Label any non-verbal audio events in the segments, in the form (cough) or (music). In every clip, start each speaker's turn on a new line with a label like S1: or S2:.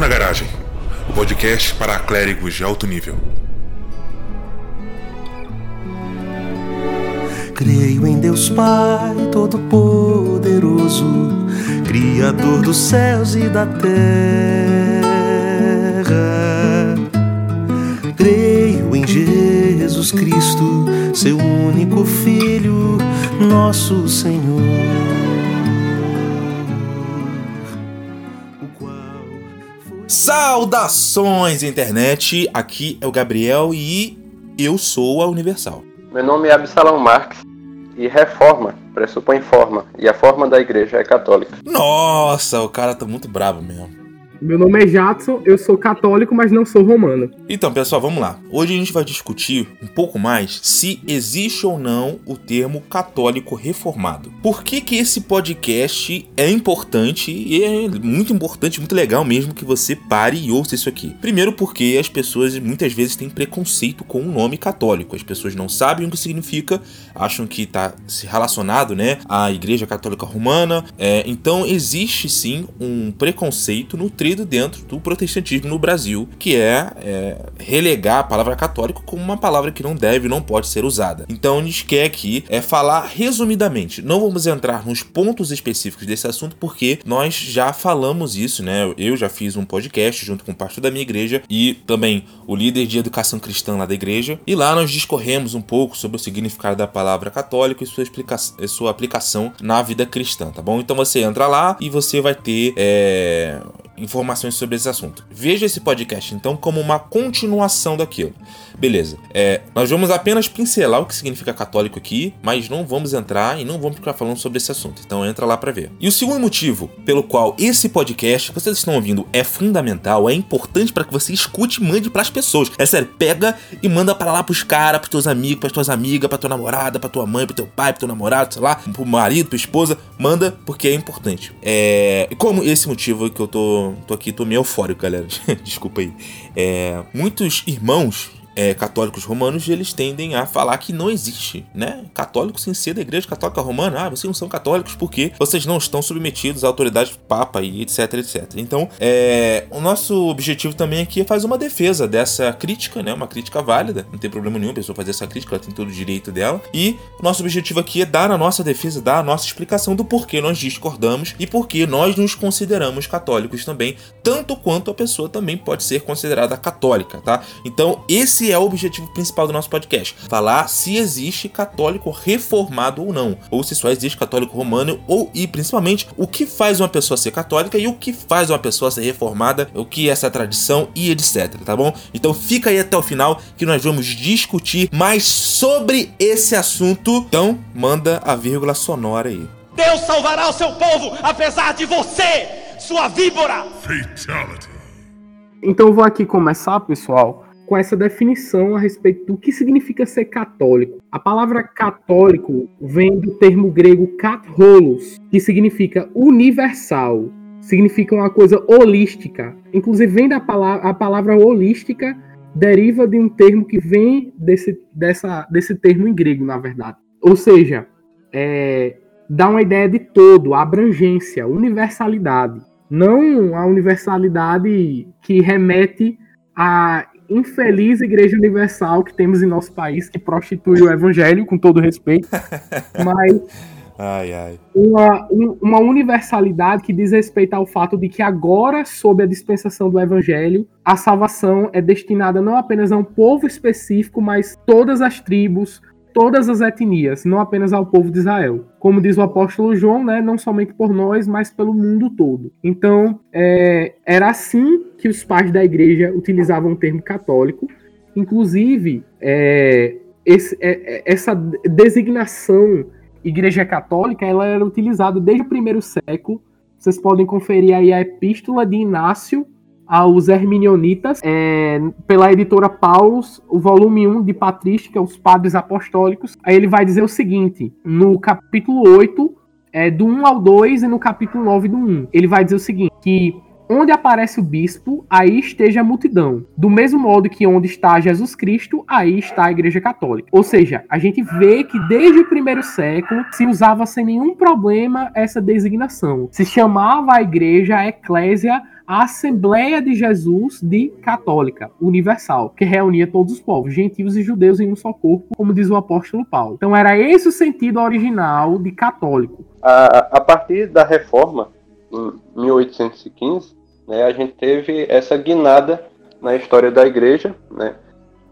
S1: Na Garagem, o podcast para clérigos de alto nível.
S2: Creio em Deus Pai Todo-Poderoso, Criador dos céus e da terra. Creio em Jesus Cristo, seu único Filho, nosso Senhor.
S3: Saudações, internet! Aqui é o Gabriel e eu sou a Universal.
S4: Meu nome é Absalão Marques e reforma pressupõe forma e a forma da igreja é católica.
S3: Nossa, o cara tá muito brabo mesmo.
S5: Meu nome é Jadson, eu sou católico, mas não sou romano.
S3: Então, pessoal, vamos lá. Hoje a gente vai discutir um pouco mais se existe ou não o termo católico reformado. Por que que esse podcast é importante e é muito importante, muito legal mesmo que você pare e ouça isso aqui. Primeiro porque as pessoas muitas vezes têm preconceito com o nome católico. As pessoas não sabem o que significa, acham que está se relacionado, né, à Igreja Católica Romana. É, então existe sim um preconceito nutrido dentro do protestantismo no Brasil, que é, é, relegar a palavra católico como uma palavra que não deve, não pode ser usada. Então a gente quer aqui é falar resumidamente. Não vamos entrar nos pontos específicos desse assunto porque nós já falamos isso, né? Eu já fiz um podcast junto com o pastor da minha igreja e também o líder de educação cristã lá da igreja. E lá nós discorremos um pouco sobre o significado da palavra católico e sua, explica sua aplicação na vida cristã, tá bom? Então você entra lá e você vai ter é, informações sobre esse assunto. Veja esse podcast então como uma continuação daquilo. Beleza. É, nós vamos apenas pincelar o que significa católico aqui, mas não vamos entrar e não vamos ficar falando sobre esse assunto. Então entra lá para ver. E o segundo motivo pelo qual esse podcast que vocês estão ouvindo é fundamental, é importante para que você escute e mande pras pessoas. É sério, pega e manda para lá pros caras, pros teus amigos, pras tuas amigas, pra tua namorada, pra tua mãe, pro teu pai, pro teu namorado, sei lá, pro marido, pra esposa, manda porque é importante. É, como esse motivo que eu tô, tô aqui, tô meio eufórico, galera. (laughs) Desculpa aí. É, muitos irmãos é, católicos romanos, eles tendem a falar que não existe, né? Católico sem ser da igreja católica romana. Ah, vocês não são católicos porque vocês não estão submetidos à autoridade do Papa e etc, etc. Então, é, o nosso objetivo também aqui é fazer uma defesa dessa crítica, né? Uma crítica válida. Não tem problema nenhum a pessoa fazer essa crítica, ela tem todo o direito dela. E o nosso objetivo aqui é dar a nossa defesa, dar a nossa explicação do porquê nós discordamos e porquê nós nos consideramos católicos também, tanto quanto a pessoa também pode ser considerada católica, tá? Então, esse é o objetivo principal do nosso podcast: falar se existe católico reformado ou não, ou se só existe católico romano, ou e principalmente o que faz uma pessoa ser católica e o que faz uma pessoa ser reformada, o que é essa tradição e etc, tá bom? Então fica aí até o final que nós vamos discutir mais sobre esse assunto. Então, manda a vírgula sonora aí.
S6: Deus salvará o seu povo, apesar de você, sua víbora!
S1: Fatality.
S5: Então eu vou aqui começar, pessoal, com essa definição a respeito do que significa ser católico. A palavra católico vem do termo grego katholos, que significa universal, significa uma coisa holística. Inclusive vem da palavra a palavra holística deriva de um termo que vem desse, dessa, desse termo em grego, na verdade. Ou seja, é, dá uma ideia de todo, abrangência, universalidade. Não a universalidade que remete à infeliz Igreja Universal que temos em nosso país, que prostitui o evangelho, com todo respeito, (laughs) mas
S3: Ai, ai.
S5: uma, um- uma universalidade que diz respeito ao fato de que agora, sob a dispensação do Evangelho, a salvação é destinada não apenas a um povo específico, mas todas as tribos, todas as etnias, não apenas ao povo de Israel. Como diz o apóstolo João, né, não somente por nós, mas pelo mundo todo. Então, é, era assim que os pais da igreja utilizavam o termo católico. Inclusive, é, esse- é- é- essa designação Igreja Católica ela era utilizada desde o primeiro século. Vocês podem conferir aí a Epístola de Inácio aos Herminionitas, é, pela editora Paulus, o volume 1 de Patrística, os Padres Apostólicos. Aí ele vai dizer o seguinte, no capítulo 8, é, do 1 ao 2 e no capítulo 9 do 1. Ele vai dizer o seguinte, que Onde aparece o bispo, aí esteja a multidão. Do mesmo modo que onde está Jesus Cristo, aí está a Igreja Católica. Ou seja, a gente vê que desde o primeiro século se usava sem nenhum problema essa designação. Se chamava a igreja a eclésia a Assembleia de Jesus de Católica Universal, que reunia todos os povos, gentios e judeus em um só corpo, como diz o apóstolo Paulo. Então era esse o sentido original de católico.
S4: A, a partir da reforma, em 1815, né, a gente teve essa guinada na história da igreja, né,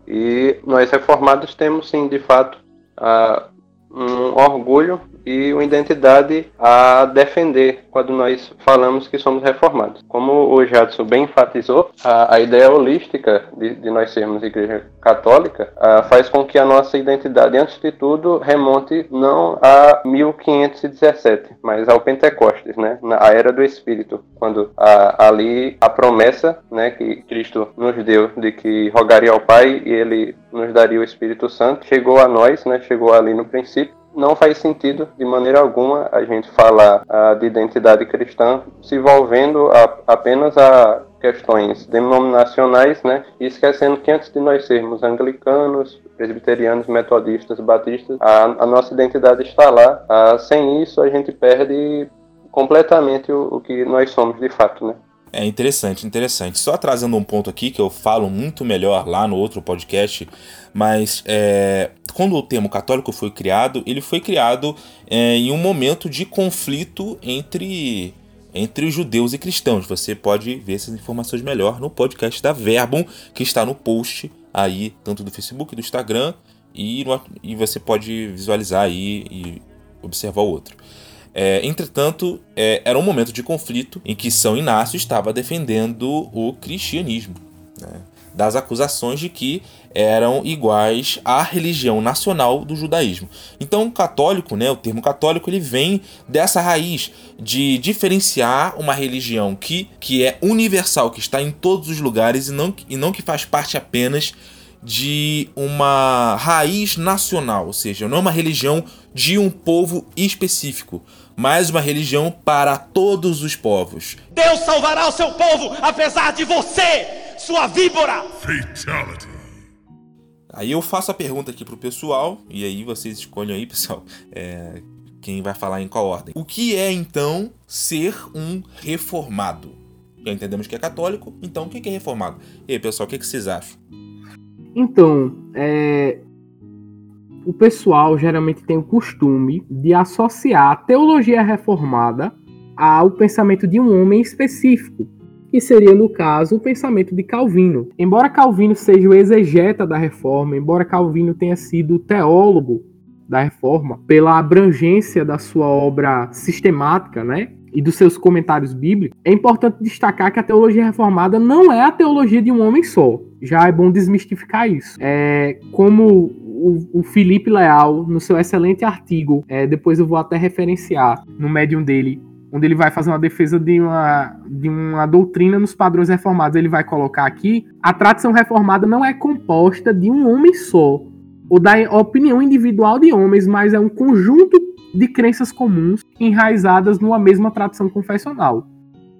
S4: e nós reformados temos sim, de fato, a, um orgulho e uma identidade a defender quando nós falamos que somos reformados. Como o Jadson bem enfatizou, a, a ideia holística de, de, nós sermos igreja católica a, faz com que a nossa identidade, antes de tudo, remonte não a 1517, mas ao Pentecostes, né? na era do Espírito, quando a, ali a promessa né, que Cristo nos deu de que rogaria ao Pai e ele nos daria o Espírito Santo chegou a nós, né? chegou ali no princípio não faz sentido de maneira alguma a gente falar uh, de identidade cristã se envolvendo a, apenas a questões denominacionais, né? E esquecendo que antes de nós sermos anglicanos, presbiterianos, metodistas, batistas, a, a nossa identidade está lá. Uh, sem isso, a gente perde completamente o, o que nós somos de fato, né?
S3: É interessante, interessante. Só trazendo um ponto aqui que eu falo muito melhor lá no outro podcast, mas é, quando o termo católico foi criado, ele foi criado é, em um momento de conflito entre entre judeus e cristãos. Você pode ver essas informações melhor no podcast da Verbum, que está no post aí, tanto do Facebook, do Instagram, e, no, e você pode visualizar aí e observar o outro. É, entretanto, é, era um momento de conflito em que São Inácio estava defendendo o cristianismo, né, das acusações de que eram iguais à religião nacional do judaísmo. Então, católico, né, o termo católico, ele vem dessa raiz de diferenciar uma religião que, que é universal, que está em todos os lugares e não, e não que faz parte apenas de uma raiz nacional, ou seja, não é uma religião de um povo específico, mais uma religião para todos os povos.
S6: Deus salvará o seu povo, apesar de você, sua víbora! Fatality.
S3: Aí eu faço a pergunta aqui pro pessoal, e aí vocês escolhem aí, (laughs) pessoal, é, quem vai falar em qual ordem. O que é então ser um reformado? Já entendemos que é católico, então o que é reformado? E aí, pessoal, o que, vocês acham?
S5: Então, é, o pessoal geralmente tem o costume de associar a teologia reformada ao pensamento de um homem específico, que seria, no caso, o pensamento de Calvino. Embora Calvino seja o exegeta da reforma, embora Calvino tenha sido teólogo da reforma, pela abrangência da sua obra sistemática, né? E dos seus comentários bíblicos, é importante destacar que a teologia reformada não é a teologia de um homem só. Já é bom desmistificar isso. É, como o, Felipe Leal, no seu excelente artigo, é, depois eu vou até referenciar no médium dele, onde ele vai fazer uma defesa de uma, de uma doutrina nos padrões reformados. Ele vai colocar aqui: a tradição reformada não é composta de um homem só, ou da opinião individual de homens, mas é um conjunto de crenças comuns enraizadas numa mesma tradição confessional.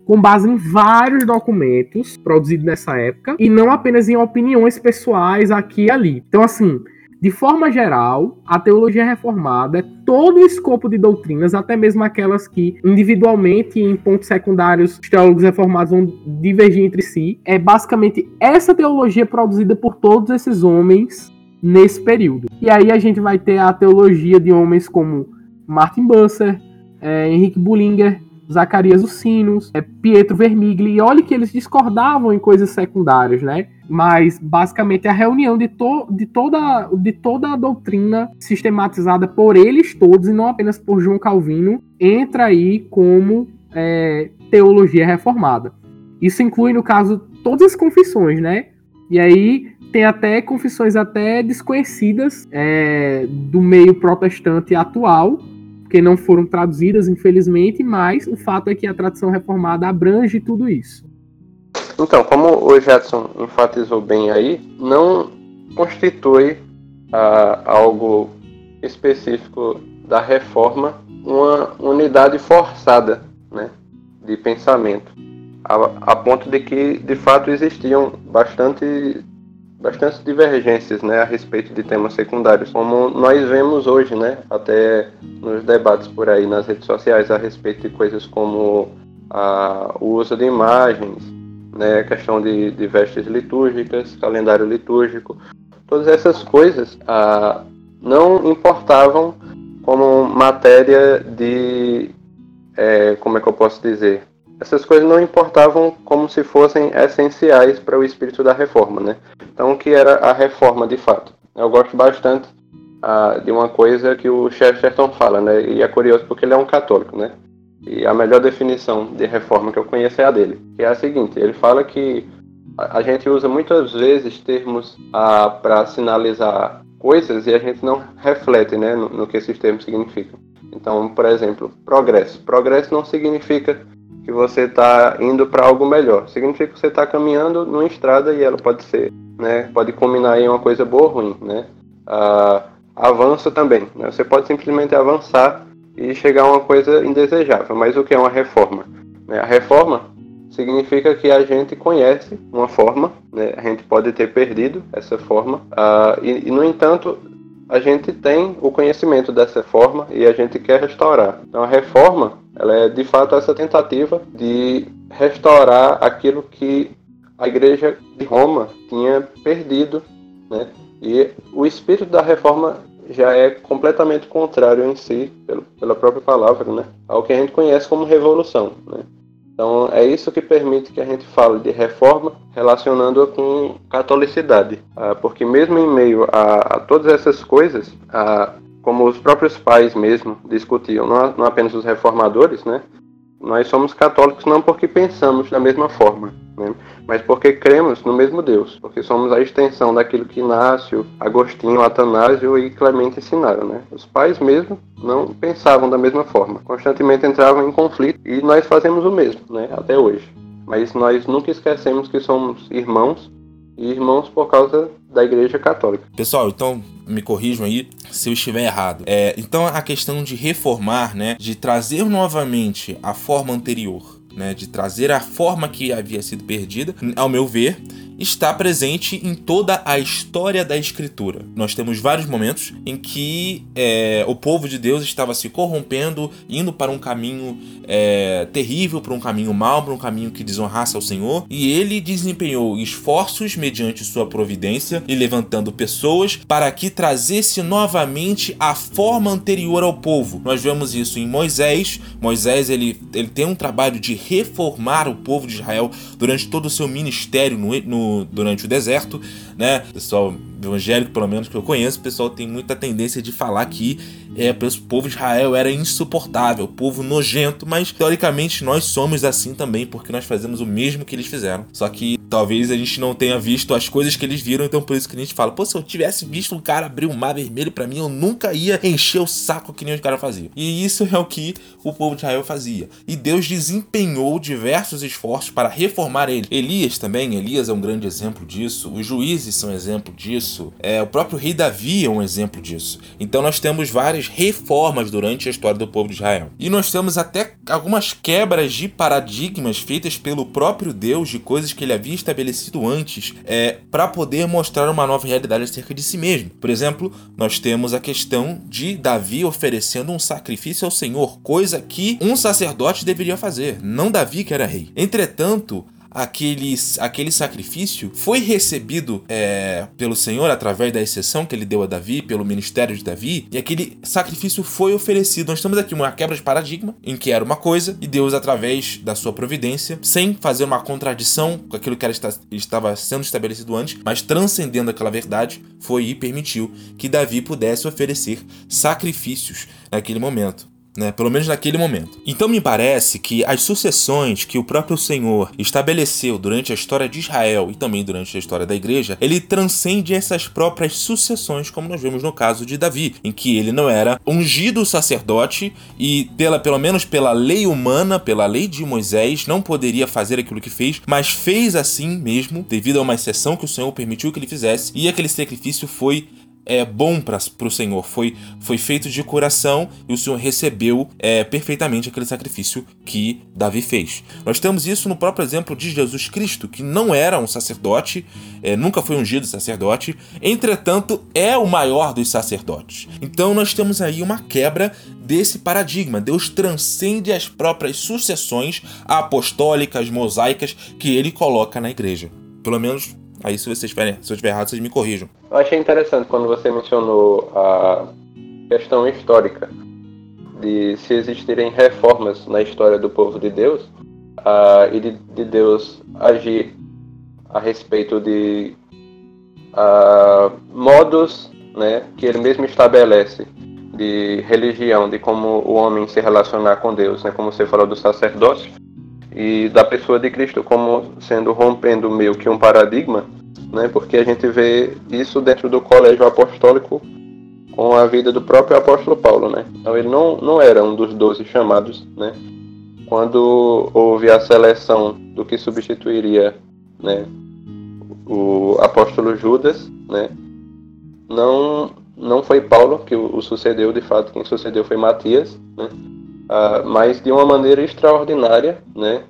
S5: Com base em vários documentos produzidos nessa época, e não apenas em opiniões pessoais aqui e ali. Então, assim, de forma geral, a teologia reformada é todo o escopo de doutrinas, até mesmo aquelas que individualmente em pontos secundários os teólogos reformados vão divergir entre si. É basicamente essa teologia produzida por todos esses homens nesse período. E aí a gente vai ter a teologia de homens como Martin Busser, é, Henrique Bullinger, Zacarias os Sinos, é, Pietro Vermigli, e olha que eles discordavam em coisas secundárias, né? Mas basicamente a reunião de, to, de, toda, de toda a doutrina sistematizada por eles todos, e não apenas por João Calvino, entra aí como é, teologia reformada. Isso inclui, no caso, todas as confissões, né? E aí tem até confissões até desconhecidas é, do meio protestante atual, que não foram traduzidas, infelizmente, mas o fato é que a tradição reformada abrange tudo isso.
S4: Então, como o Jadson enfatizou bem aí, não constitui ah, algo específico da reforma uma unidade forçada né, de pensamento, a, a ponto de que, de fato, existiam bastante bastantes divergências né, a respeito de temas secundários, como nós vemos hoje, né, até nos debates por aí nas redes sociais a respeito de coisas como a, o uso de imagens, né, questão de, de vestes litúrgicas, calendário litúrgico, todas essas coisas a, não importavam como matéria de. É, como é que eu posso dizer? Essas coisas não importavam como se fossem essenciais para o espírito da reforma, né? Então, o que era a reforma de fato? Eu gosto bastante ah, de uma coisa que o Chesterton fala, né? E é curioso porque ele é um católico, né? E a melhor definição de reforma que eu conheço é a dele, que é a seguinte: ele fala que a gente usa muitas vezes termos ah, para sinalizar coisas e a gente não reflete né, no, no que esses termos significam. Então, por exemplo, progresso. Progresso não significa que você está indo para algo melhor. Significa que você está caminhando numa estrada e ela pode ser, né, pode combinar em uma coisa boa ou ruim, né? Ah, também. Né? Você pode simplesmente avançar e chegar a uma coisa indesejável. Mas o que é uma reforma? Né? A reforma significa que a gente conhece uma forma, né? a gente pode ter perdido essa forma, uh, e, e, no entanto a gente tem o conhecimento dessa forma e a gente quer restaurar. Então a reforma, ela é de fato essa tentativa de restaurar aquilo que a igreja de Roma tinha perdido, né? E o espírito da reforma já é completamente contrário em si, pela própria palavra, né? ao que a gente conhece como revolução. Né? Então é isso que permite que a gente fale de reforma relacionando-a com catolicidade, ah, porque mesmo em meio a, a todas essas coisas, ah, como os próprios pais mesmo discutiam, não, não apenas os reformadores, né? Nós somos católicos não porque pensamos da mesma forma, né? mas porque cremos no mesmo Deus, porque somos a extensão daquilo que Inácio, Agostinho, Atanásio e Clemente ensinaram. Né? Os pais mesmo não pensavam da mesma forma, constantemente entravam em conflito e nós fazemos o mesmo né? até hoje. Mas nós nunca esquecemos que somos irmãos e irmãos por causa da Igreja Católica.
S3: Pessoal, então me corrijam aí se eu estiver errado. É, então a questão de reformar, né, de trazer novamente a forma anterior, né, de trazer a forma que havia sido perdida, ao meu ver, está presente em toda a história da Escritura. Nós temos vários momentos em que é, o povo de Deus estava se corrompendo, indo para um caminho é, terrível, para um caminho mau, para um caminho que desonrasse ao Senhor, e ele desempenhou esforços mediante sua providência e levantando pessoas para que trazesse novamente a forma anterior ao povo. Nós vemos isso em Moisés. Moisés ele, ele tem um trabalho de reformar o povo de Israel durante todo o seu ministério no, no durante o deserto, né? Pessoal evangélico, pelo menos que eu conheço, o pessoal tem muita tendência de falar que é, o povo de Israel era insuportável, povo nojento, mas teoricamente nós somos assim também, porque nós fazemos o mesmo que eles fizeram. Só que talvez a gente não tenha visto as coisas que eles viram, então por isso que a gente fala, pô, se eu tivesse visto um cara abrir um mar vermelho para mim, eu nunca ia encher o saco que nem os caras faziam. E isso é o que o povo de Israel fazia. E Deus desempenhou diversos esforços para reformar ele. Elias também, Elias é um grande exemplo disso, os juízes são exemplo disso, é, o próprio rei Davi é um exemplo disso. Então nós temos várias reformas durante a história do povo de Israel. E nós temos até algumas quebras de paradigmas feitas pelo próprio Deus de coisas que ele havia estabelecido antes é, para poder mostrar uma nova realidade acerca de si mesmo. Por exemplo, nós temos a questão de Davi oferecendo um sacrifício ao Senhor, coisa que um sacerdote deveria fazer, não Davi que era rei. Entretanto, aquele, aquele sacrifício foi recebido é, pelo Senhor através da exceção que ele deu a Davi, pelo ministério de Davi, e aquele sacrifício foi oferecido. Nós temos aqui uma quebra de paradigma, em que era uma coisa, e Deus, através da sua providência, sem fazer uma contradição com aquilo que estava sendo estabelecido antes, mas transcendendo aquela verdade, foi e permitiu que Davi pudesse oferecer sacrifícios naquele momento né? Pelo menos naquele momento. Então me parece que as sucessões que o próprio Senhor estabeleceu durante a história de Israel e também durante a história da igreja, ele transcende essas próprias sucessões, como nós vemos no caso de Davi, em que ele não era ungido sacerdote e pela pelo menos pela lei humana, pela lei de Moisés, não poderia fazer aquilo que fez, mas fez assim mesmo, devido a uma exceção que o Senhor permitiu que ele fizesse, e aquele sacrifício foi é bom para o Senhor, foi, foi feito de coração e o Senhor recebeu é, perfeitamente aquele sacrifício que Davi fez. Nós temos isso no próprio exemplo de Jesus Cristo, que não era um sacerdote, é, nunca foi ungido sacerdote, entretanto é o maior dos sacerdotes. Então nós temos aí uma quebra desse paradigma. Deus transcende as próprias sucessões apostólicas, mosaicas que ele coloca na igreja. Pelo menos Aí se vocês tiverem, se eu estiver errado, vocês me corrijam.
S4: Eu achei interessante quando você mencionou a questão histórica de se existirem reformas na história do povo de Deus uh, e de, de, Deus agir a respeito de uh, modos né, que ele mesmo estabelece de religião, de como o homem se relacionar com Deus, né, como você falou do sacerdócio, e da pessoa de Cristo como sendo rompendo meio que um paradigma, né? Porque a gente vê isso dentro do colégio apostólico com a vida do próprio apóstolo Paulo, né? Então ele não, não era um dos doze chamados, né? Quando houve a seleção do que substituiria, né, o apóstolo Judas, né? Não não foi Paulo que o, sucedeu, de fato quem sucedeu foi Matias, né? uh, mas de uma maneira extraordinária, né?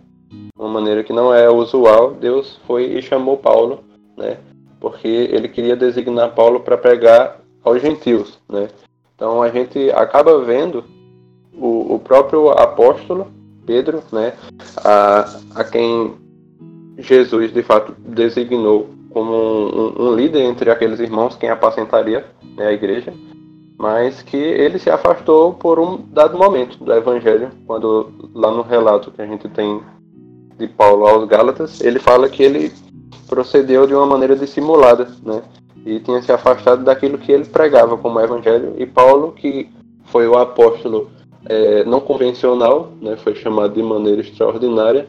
S4: Uma maneira que não é usual, Deus foi e chamou Paulo, né? Porque ele queria designar Paulo para pregar aos gentios, né? Então a gente acaba vendo o, o próprio apóstolo Pedro, né? A, a quem Jesus de fato designou como um, um, líder entre aqueles irmãos, quem apacentaria né, a igreja mas que ele se afastou por um dado momento do Evangelho, quando lá no relato que a gente tem de Paulo aos Gálatas, ele fala que ele procedeu de uma maneira dissimulada, né? E tinha se afastado daquilo que ele pregava como Evangelho. E Paulo, que foi o apóstolo é, não convencional, né? Foi chamado de maneira extraordinária,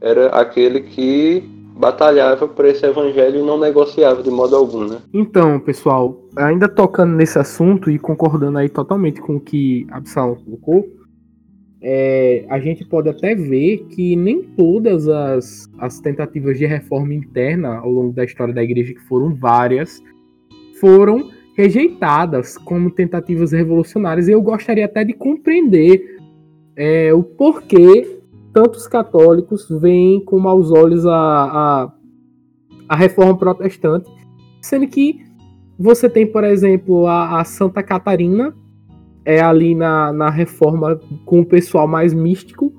S4: era aquele que batalhava por esse evangelho e não negociava de modo algum, né?
S5: Então, pessoal, ainda tocando nesse assunto e concordando aí totalmente com o que Absalom colocou, é, a gente pode até ver que nem todas as, as tentativas de reforma interna ao longo da história da igreja, que foram várias, foram rejeitadas como tentativas revolucionárias. E eu gostaria até de compreender é, o porquê tantos católicos veem com maus olhos a, a, a reforma protestante, sendo que você tem, por exemplo, a, a Santa Catarina, é ali na, na reforma com o pessoal mais místico,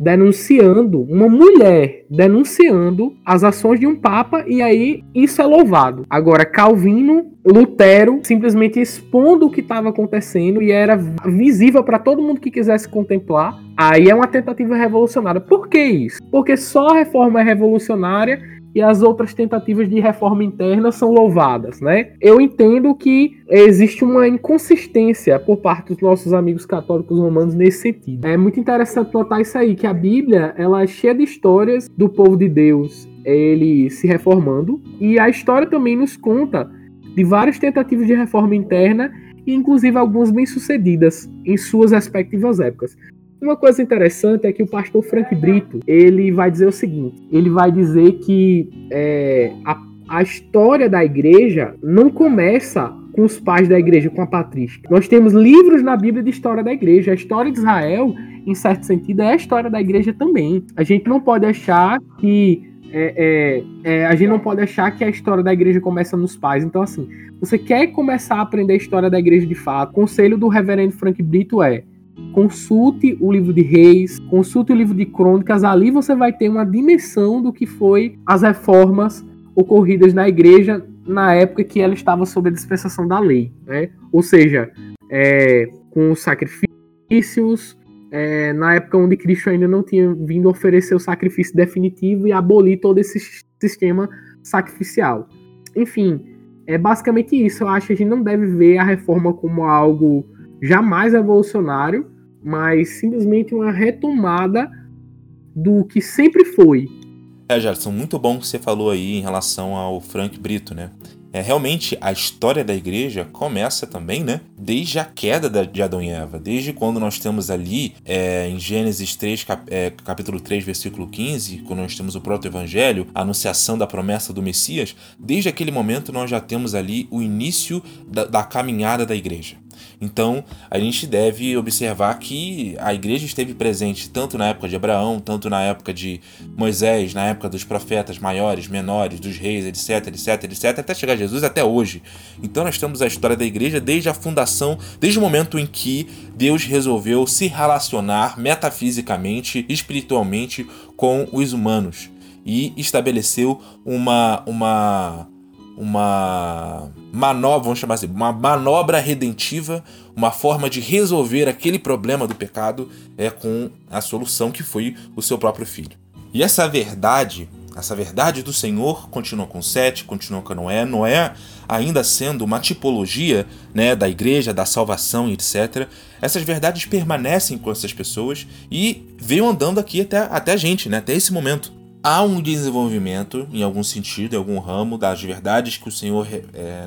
S5: denunciando, uma mulher denunciando as ações de um papa, e aí isso é louvado. Agora, Calvino, Lutero, simplesmente expondo o que estava acontecendo e era visível para todo mundo que quisesse contemplar. Aí é uma tentativa revolucionária. Por que isso? Porque só a reforma é revolucionária e as outras tentativas de reforma interna são louvadas, né? Eu entendo que existe uma inconsistência por parte dos nossos amigos católicos romanos nesse sentido. É muito interessante notar isso aí, que a Bíblia ela é cheia de histórias do povo de Deus, ele se reformando, e a história também nos conta de várias tentativas de reforma interna inclusive algumas bem-sucedidas em suas respectivas épocas. Uma coisa interessante é que o pastor Frank Brito ele vai dizer o seguinte: ele vai dizer que é, a, a história da igreja não começa com os pais da igreja, com a patrística. Nós temos livros na Bíblia de história da igreja. A história de Israel, em certo sentido, é a história da igreja também. A gente não pode achar que é, é, é, a gente não pode achar que a história da igreja começa nos pais. Então, assim, você quer começar a aprender a história da igreja de fato? O conselho do reverendo Frank Brito é consulte o livro de Reis, consulte o livro de Crônicas, ali você vai ter uma dimensão do que foi as reformas ocorridas na igreja na época que ela estava sob a dispensação da lei, né? Ou seja, é, com os sacrifícios, é, na época onde Cristo ainda não tinha vindo oferecer o sacrifício definitivo e abolir todo esse sistema sacrificial. Enfim, é basicamente isso. Eu acho que a gente não deve ver a reforma como algo jamais evolucionário, mas simplesmente uma retomada do que sempre foi.
S3: É, Gerson, muito bom que você falou aí em relação ao Frank Brito, né? é, realmente a história da igreja começa também, né? Desde a queda de Adão e Eva, desde quando nós temos ali é, em Gênesis 3, cap, é, capítulo 3, versículo 15, quando nós temos o proto-evangelho, a anunciação da promessa do Messias, desde aquele momento nós já temos ali o início da, da caminhada da igreja. Então, a gente deve observar que a igreja esteve presente tanto na época de Abraão, tanto na época de Moisés, na época dos profetas maiores, menores, dos reis, etc, etc, etc, até chegar Jesus até hoje. Então, nós temos a história da igreja desde a fundação, desde o momento em que Deus resolveu se relacionar metafisicamente, espiritualmente com os humanos e estabeleceu uma uma uma manobra, vamos chamar assim, uma manobra redentiva, uma forma de resolver aquele problema do pecado é com a solução que foi o seu próprio filho. E essa verdade, essa verdade do Senhor continua com Sete, continua com Noé, Noé ainda sendo uma tipologia né, da igreja, da salvação, etc. Essas verdades permanecem com essas pessoas e veio andando aqui até, até a gente, né, até esse momento há um desenvolvimento, em algum sentido, em algum ramo, das verdades que o Senhor é,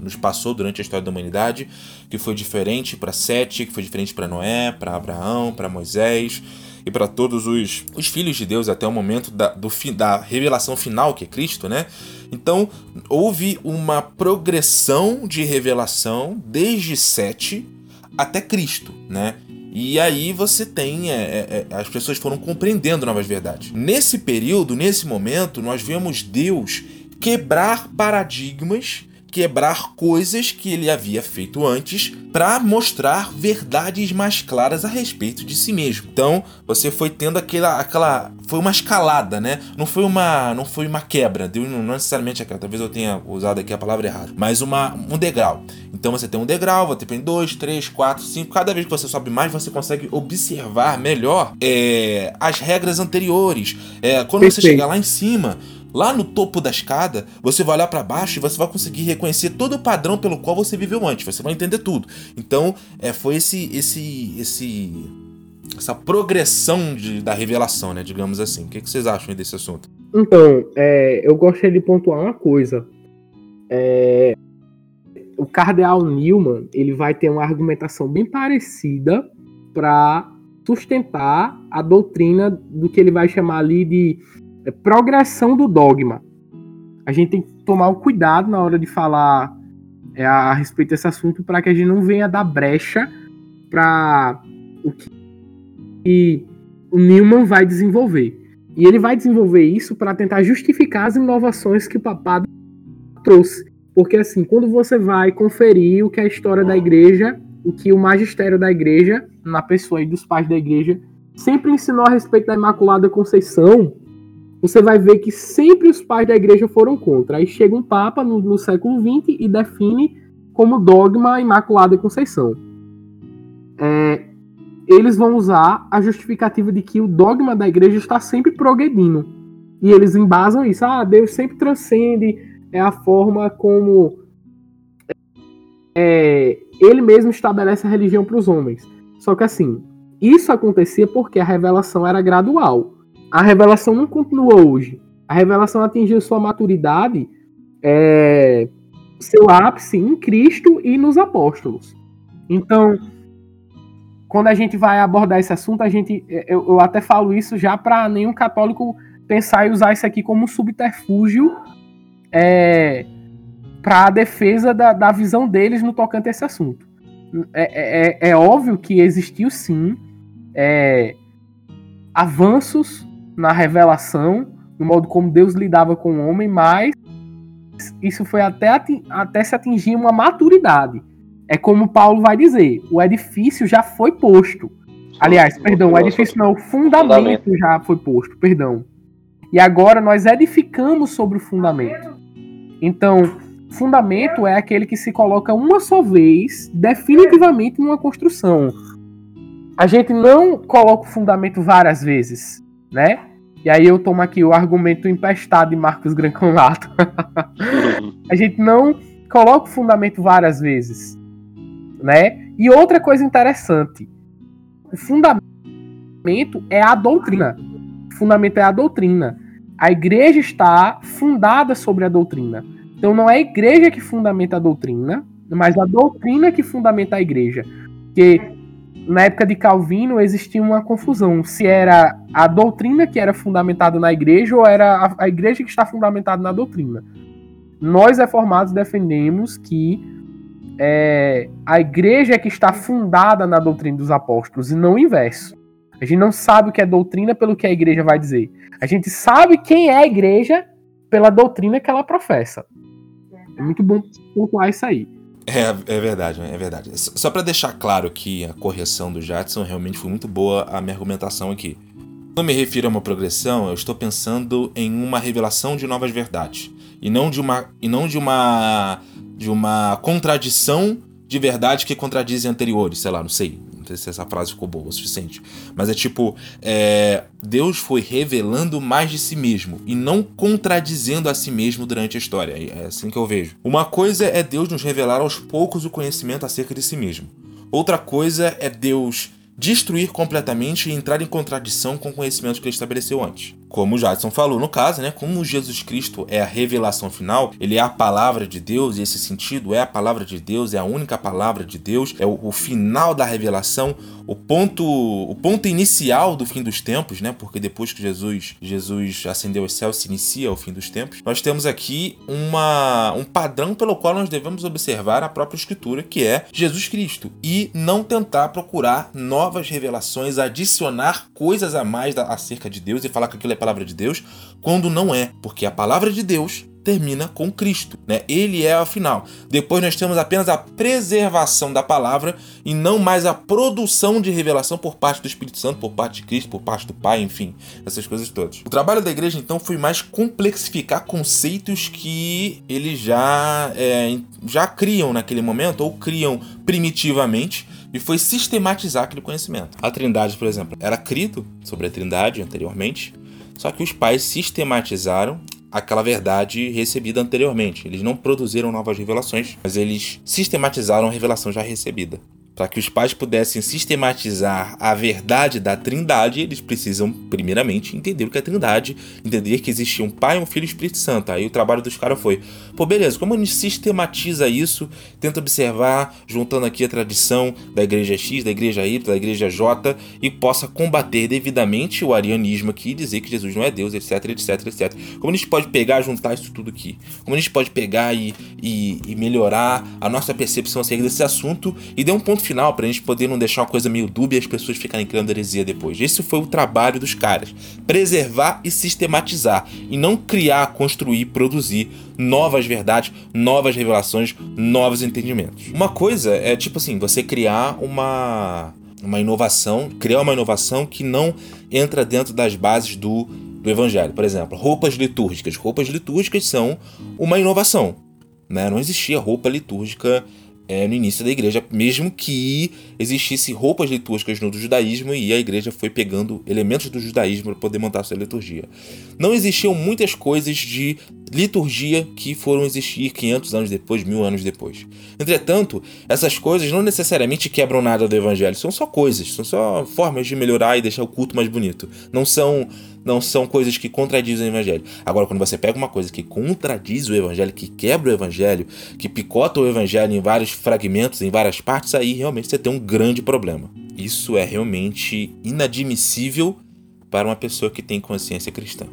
S3: nos passou durante a história da humanidade, que foi diferente para Sete, que foi diferente para Noé, para Abraão, para Moisés e para todos os, os filhos de Deus até o momento da, do, da revelação final, que é Cristo, né? Então, houve uma progressão de revelação desde Sete até Cristo, né? E aí você tem. É, é, é, as pessoas foram compreendendo novas verdades. Nesse período, nesse momento, nós vemos Deus quebrar paradigmas quebrar coisas que ele havia feito antes para mostrar verdades mais claras a respeito de si mesmo. Então, você foi tendo aquela aquela foi uma escalada, né? Não foi uma não foi uma quebra, Deus não necessariamente aquela, talvez eu tenha usado aqui a palavra errada, mas uma um degrau. Então você tem um degrau, você tem dois, três, quatro, cinco. Cada vez que você sobe mais, você consegue observar melhor é, as regras anteriores. É, quando Perfeito. você chegar lá em cima, Lá no topo da escada, você vai olhar para baixo e você vai conseguir reconhecer todo o padrão pelo qual você viveu antes. Você vai entender tudo. Então, é, foi esse, esse, esse, essa progressão de, da revelação, né? Digamos assim. O que, que vocês acham desse assunto?
S5: Então, é, eu gostaria de pontuar uma coisa. É, o cardeal Newman ele vai ter uma argumentação bem parecida para sustentar a doutrina do que ele vai chamar ali de progressão do dogma. A gente tem que tomar o cuidado na hora de falar é, a, respeito desse assunto para que a gente não venha dar brecha para o que o Newman vai desenvolver. E ele vai desenvolver isso para tentar justificar as inovações que o papado trouxe. Porque assim, quando você vai conferir o que é a história da igreja, o que o magistério da igreja, na pessoa aí dos pais da igreja, sempre ensinou a respeito da Imaculada Conceição, você vai ver que sempre os pais da igreja foram contra. Aí chega um Papa no, no século XX e define como dogma a Imaculada Conceição. É, eles vão usar a justificativa de que o dogma da igreja está sempre progredindo. E eles embasam isso. Ah, Deus sempre transcende é a forma como é, ele mesmo estabelece a religião para os homens. Só que assim, isso acontecia porque a revelação era gradual a revelação não continua hoje. A revelação atingiu sua maturidade, é, seu ápice em Cristo e nos apóstolos. Então, quando a gente vai abordar esse assunto, a gente, eu, eu até falo isso já para nenhum católico pensar e usar isso aqui como subterfúgio é, para a defesa da, da visão deles no tocante a esse assunto. É, é, é óbvio que existiu sim é, avanços na revelação, no modo como Deus lidava com o homem, mas isso foi até, até se atingir uma maturidade. É como Paulo vai dizer: o edifício já foi posto. Aliás, perdão, o edifício não, o fundamento já foi posto, perdão. E agora nós edificamos sobre o fundamento. Então, fundamento é aquele que se coloca uma só vez, definitivamente numa construção. A gente não coloca o fundamento várias vezes, né? E aí eu tomo aqui o argumento empestado de Marcos Granconato. (laughs) a gente não coloca o fundamento várias vezes, né? E outra coisa interessante, o fundamento é a doutrina. O fundamento é a doutrina. A igreja está fundada sobre a doutrina. Então não é a igreja que fundamenta a doutrina, mas a doutrina que fundamenta a igreja. Porque na época de Calvino existia uma confusão se era a doutrina que era fundamentada na igreja ou era a, a igreja que está fundamentada na doutrina. Nós reformados defendemos que é, a igreja é que está fundada na doutrina dos apóstolos e não o inverso. A gente não sabe o que é doutrina pelo que a igreja vai dizer. A gente sabe quem é a igreja pela doutrina que ela professa. É muito bom pontuar isso aí.
S3: É, é verdade, é verdade. Só para deixar claro que a correção do Jadson realmente foi muito boa a minha argumentação aqui. Quando me refiro a uma progressão, eu estou pensando em uma revelação de novas verdades e não de uma e não de uma de uma contradição de verdade que contradizem anteriores, sei lá, não sei sei se essa frase ficou boa o suficiente. Mas é tipo, é, Deus foi revelando mais de si mesmo e não contradizendo a si mesmo durante a história. É assim que eu vejo. Uma coisa é Deus nos revelar aos poucos o conhecimento acerca de si mesmo. Outra coisa é Deus destruir completamente e entrar em contradição com o conhecimento que ele estabeleceu antes. Como o Jadson falou no caso, né, como Jesus Cristo é a revelação final, ele é a palavra de Deus, e esse sentido é a palavra de Deus, é a única palavra de Deus, é o, o final da revelação, o ponto, o ponto inicial do fim dos tempos, né? Porque depois que Jesus, Jesus ascendeu aos céus, se inicia o fim dos tempos. Nós temos aqui uma, um padrão pelo qual nós devemos observar a própria Escritura, que é Jesus Cristo, e não tentar procurar novas revelações, adicionar coisas a mais acerca de Deus e falar que aquilo é palavra de Deus, quando não é, porque a palavra de Deus termina com Cristo, né? Ele é a final. Depois nós temos apenas a preservação da palavra e não mais a produção de revelação por parte do Espírito Santo, por parte de Cristo, por parte do Pai, enfim, essas coisas todas. O trabalho da igreja então foi mais complexificar conceitos que eles já é, já criam naquele momento ou criam primitivamente e foi sistematizar aquele conhecimento. A Trindade, por exemplo, era crito sobre a Trindade anteriormente, só que os pais sistematizaram aquela verdade recebida anteriormente. Eles não produziram novas revelações, mas eles sistematizaram a revelação já recebida. Para que os pais pudessem sistematizar a verdade da Trindade, eles precisam, primeiramente, entender o que é Trindade, entender que existia um Pai, um Filho e um Espírito Santo. Aí o trabalho dos caras foi: pô, beleza, como a gente sistematiza isso, tenta observar, juntando aqui a tradição da Igreja X, da Igreja Y, da Igreja J, e possa combater devidamente o arianismo aqui e dizer que Jesus não é Deus, etc, etc, etc. Como a gente pode pegar, juntar isso tudo aqui? Como a gente pode pegar e, e, e melhorar a nossa percepção acerca desse assunto e dar um ponto final pra gente poder não deixar uma coisa meio dúbia e as pessoas ficarem criando heresia depois. Esse foi o trabalho dos caras: preservar e sistematizar, e não criar, construir, produzir novas verdades, novas revelações, novos entendimentos. Uma coisa é tipo assim, você criar uma uma inovação, criar uma inovação que não entra dentro das bases do, do evangelho. Por exemplo, roupas litúrgicas. Roupas litúrgicas são uma inovação. Né? Não existia roupa litúrgica é, no início da igreja, mesmo que existisse roupas litúrgicas no judaísmo e a igreja foi pegando elementos do judaísmo para poder montar sua liturgia. Não existiam muitas coisas de liturgia que foram existir 500 anos depois, mil anos depois. Entretanto, essas coisas não necessariamente quebram nada do evangelho, são só coisas, são só formas de melhorar e deixar o culto mais bonito. Não são não são coisas que contradizem o evangelho. Agora, quando você pega uma coisa que contradiz o evangelho, que quebra o evangelho, que picota o evangelho em vários fragmentos, em várias partes, aí realmente você tem um grande problema. Isso é realmente inadmissível para uma pessoa que tem consciência cristã.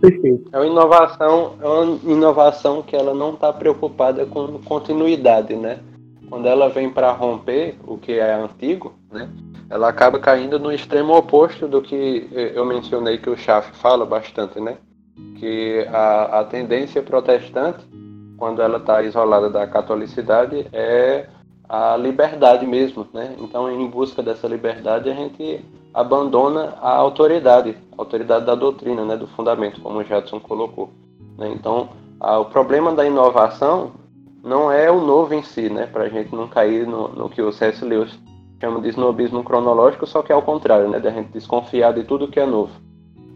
S4: Perfeito. É uma inovação, é uma inovação que ela não está preocupada com continuidade, né? Quando ela vem para romper o que é antigo, né? Ela acaba caindo no extremo oposto do que eu mencionei que o Schaff fala bastante, né? Que a, a tendência protestante, quando ela está isolada da catolicidade, é a liberdade mesmo, né? Então, em busca dessa liberdade, a gente abandona a autoridade, a autoridade da doutrina, né? Do fundamento, como o Jadson colocou. Né? Então, a, o problema da inovação não é o novo em si, né? Para a gente não cair no, no que o C.S. Lewis chama de snobismo cronológico, só que é ao contrário, né? Da gente desconfiar de tudo que é novo.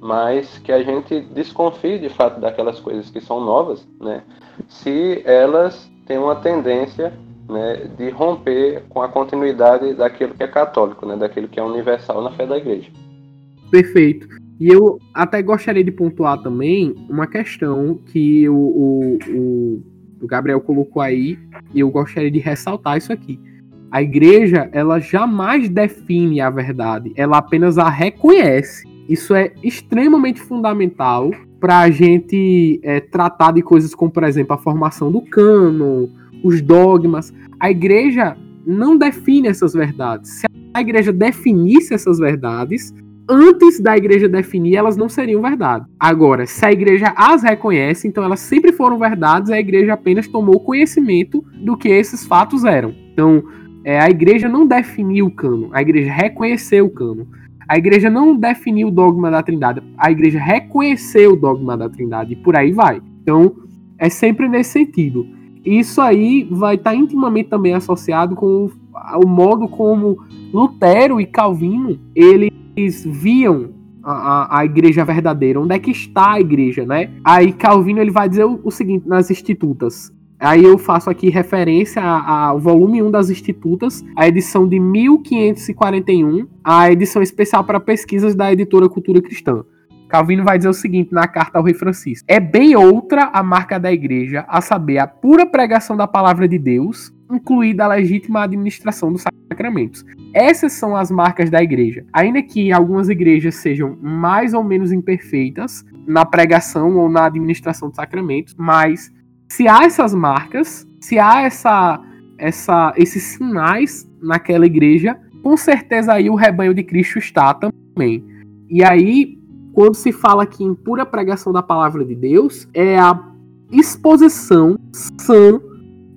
S4: Mas que a gente desconfie de fato daquelas coisas que são novas, né? Se elas têm uma tendência né, de romper com a continuidade daquilo que é católico, né, daquilo que é universal na fé da igreja.
S5: Perfeito. E eu até gostaria de pontuar também uma questão que o, o o Gabriel colocou aí, e eu gostaria de ressaltar isso aqui. A igreja, ela jamais define a verdade, ela apenas a reconhece. Isso é extremamente fundamental para a gente é, tratar de coisas como, por exemplo, a formação do cano, os dogmas. A igreja não define essas verdades. Se a igreja definisse essas verdades, antes da igreja definir, elas não seriam verdade. Agora, se a igreja as reconhece, então elas sempre foram verdades, a igreja apenas tomou conhecimento do que esses fatos eram. Então, é, a igreja não definiu o cano, a igreja reconheceu o cano. A igreja não definiu o dogma da Trindade, a igreja reconheceu o dogma da Trindade e por aí vai. Então, é sempre nesse sentido. Isso aí vai estar intimamente também associado com o, o modo como Lutero e Calvino eles viam a, a, a, igreja verdadeira, onde é que está a igreja, né? Aí Calvino ele vai dizer o, o seguinte nas Institutas: Aí eu faço aqui referência ao volume 1 das Institutas, a edição de 1541, a edição especial para pesquisas da editora Cultura Cristã. Calvino vai dizer o seguinte na carta ao rei Francisco: É bem outra a marca da igreja, a saber, a pura pregação da palavra de Deus, incluída a legítima administração dos sacramentos. Essas são as marcas da igreja. Ainda que algumas igrejas sejam mais ou menos imperfeitas na pregação ou na administração dos sacramentos, mas se há essas marcas, se há essa, essa, esses sinais naquela igreja, com certeza aí o rebanho de Cristo está também. E aí, quando se fala aqui em pura pregação da palavra de Deus, é a exposição sã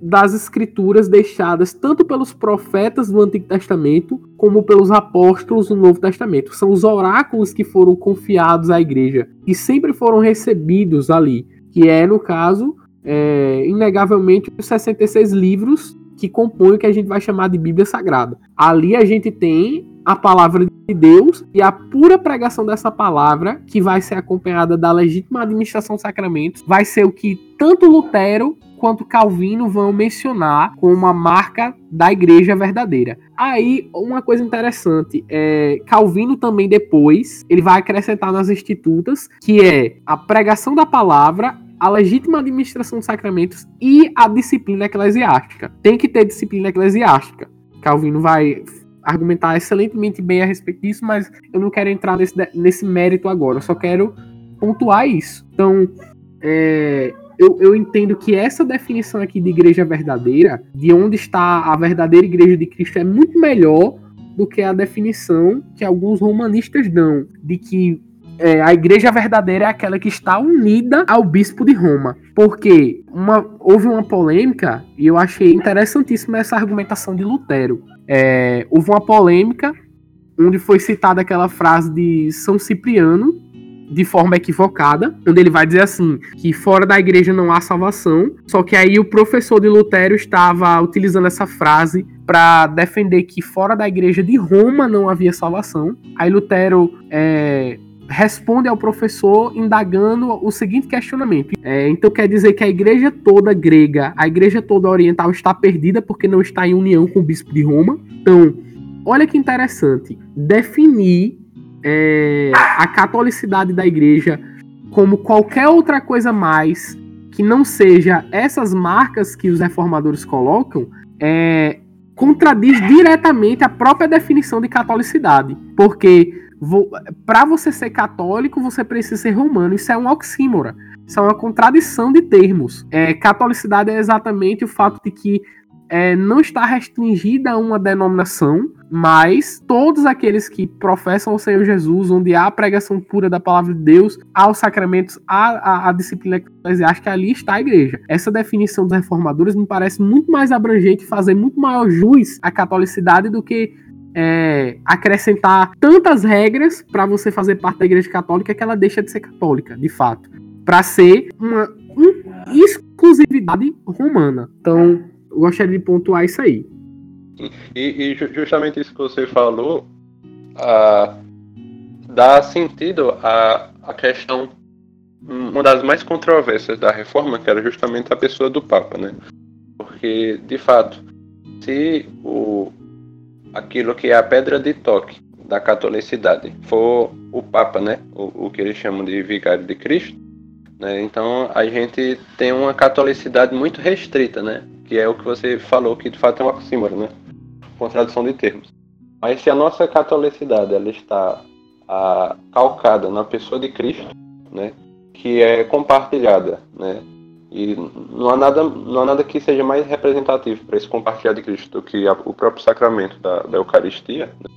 S5: das escrituras deixadas tanto pelos profetas do Antigo Testamento como pelos apóstolos do Novo Testamento. São os oráculos que foram confiados à igreja e sempre foram recebidos ali, que é no caso é, inegavelmente os 66 livros que compõem o que a gente vai chamar de Bíblia Sagrada. Ali a gente tem a palavra de Deus e a pura pregação dessa palavra, que vai ser acompanhada da legítima administração dos sacramentos, vai ser o que tanto Lutero quanto Calvino vão mencionar como uma marca da igreja verdadeira. Aí, uma coisa interessante, é, Calvino também depois, ele vai acrescentar nas institutas, que é a pregação da palavra a legítima administração dos sacramentos e a disciplina eclesiástica. Tem que ter disciplina eclesiástica. Calvino vai argumentar excelentemente bem a respeito disso, mas eu não quero entrar nesse, nesse mérito agora, eu só quero pontuar isso. Então, é, eu, eu entendo que essa definição aqui de igreja verdadeira, de onde está a verdadeira igreja de Cristo, é muito melhor do que a definição que alguns romanistas dão, de que é, a igreja verdadeira é aquela que está unida ao bispo de Roma. Porque uma, houve uma polêmica, e eu achei interessantíssima essa argumentação de Lutero. É, houve uma polêmica onde foi citada aquela frase de São Cipriano, de forma equivocada, onde ele vai dizer assim: que fora da igreja não há salvação. Só que aí o professor de Lutero estava utilizando essa frase para defender que fora da igreja de Roma não havia salvação. Aí Lutero é, responde ao professor indagando o seguinte questionamento. É, então quer dizer que a igreja toda grega, a igreja toda oriental está perdida porque não está em união com o bispo de Roma. Então, olha que interessante. Definir é, a catolicidade da igreja como qualquer outra coisa mais que não seja essas marcas que os reformadores colocam, é, contradiz diretamente a própria definição de catolicidade. Porque para você ser católico, você precisa ser romano. Isso é um oxímora. Isso é uma contradição de termos. É, catolicidade é exatamente o fato de que é, não está restringida a uma denominação, mas todos aqueles que professam o Senhor Jesus, onde há a pregação pura da palavra de Deus, há os sacramentos, há a, a disciplina eclesiástica, ali está a igreja. Essa definição dos reformadores me parece muito mais abrangente fazer muito maior jus à catolicidade do que é, acrescentar tantas regras para você fazer parte da Igreja Católica que ela deixa de ser católica, de fato, para ser uma exclusividade romana. Então, eu gostaria de pontuar isso aí.
S4: E, e justamente isso que você falou dá sentido à, à questão, uma das mais controversas da reforma, que era justamente a pessoa do Papa, né? Porque, de fato, se o, aquilo que é a pedra de toque da catolicidade for o Papa, né? O, o que eles chamam de vigário de Cristo. Né? Então a gente tem uma catolicidade muito restrita, né? que é o que você falou, que de fato é um oxímoro, né? contradição de termos. Mas se a nossa catolicidade ela está a, calcada na pessoa de Cristo, né? que é compartilhada, né? E não há nada, não há nada que seja mais representativo para esse compartilhar de Cristo do que a, o próprio sacramento da, da Eucaristia, né?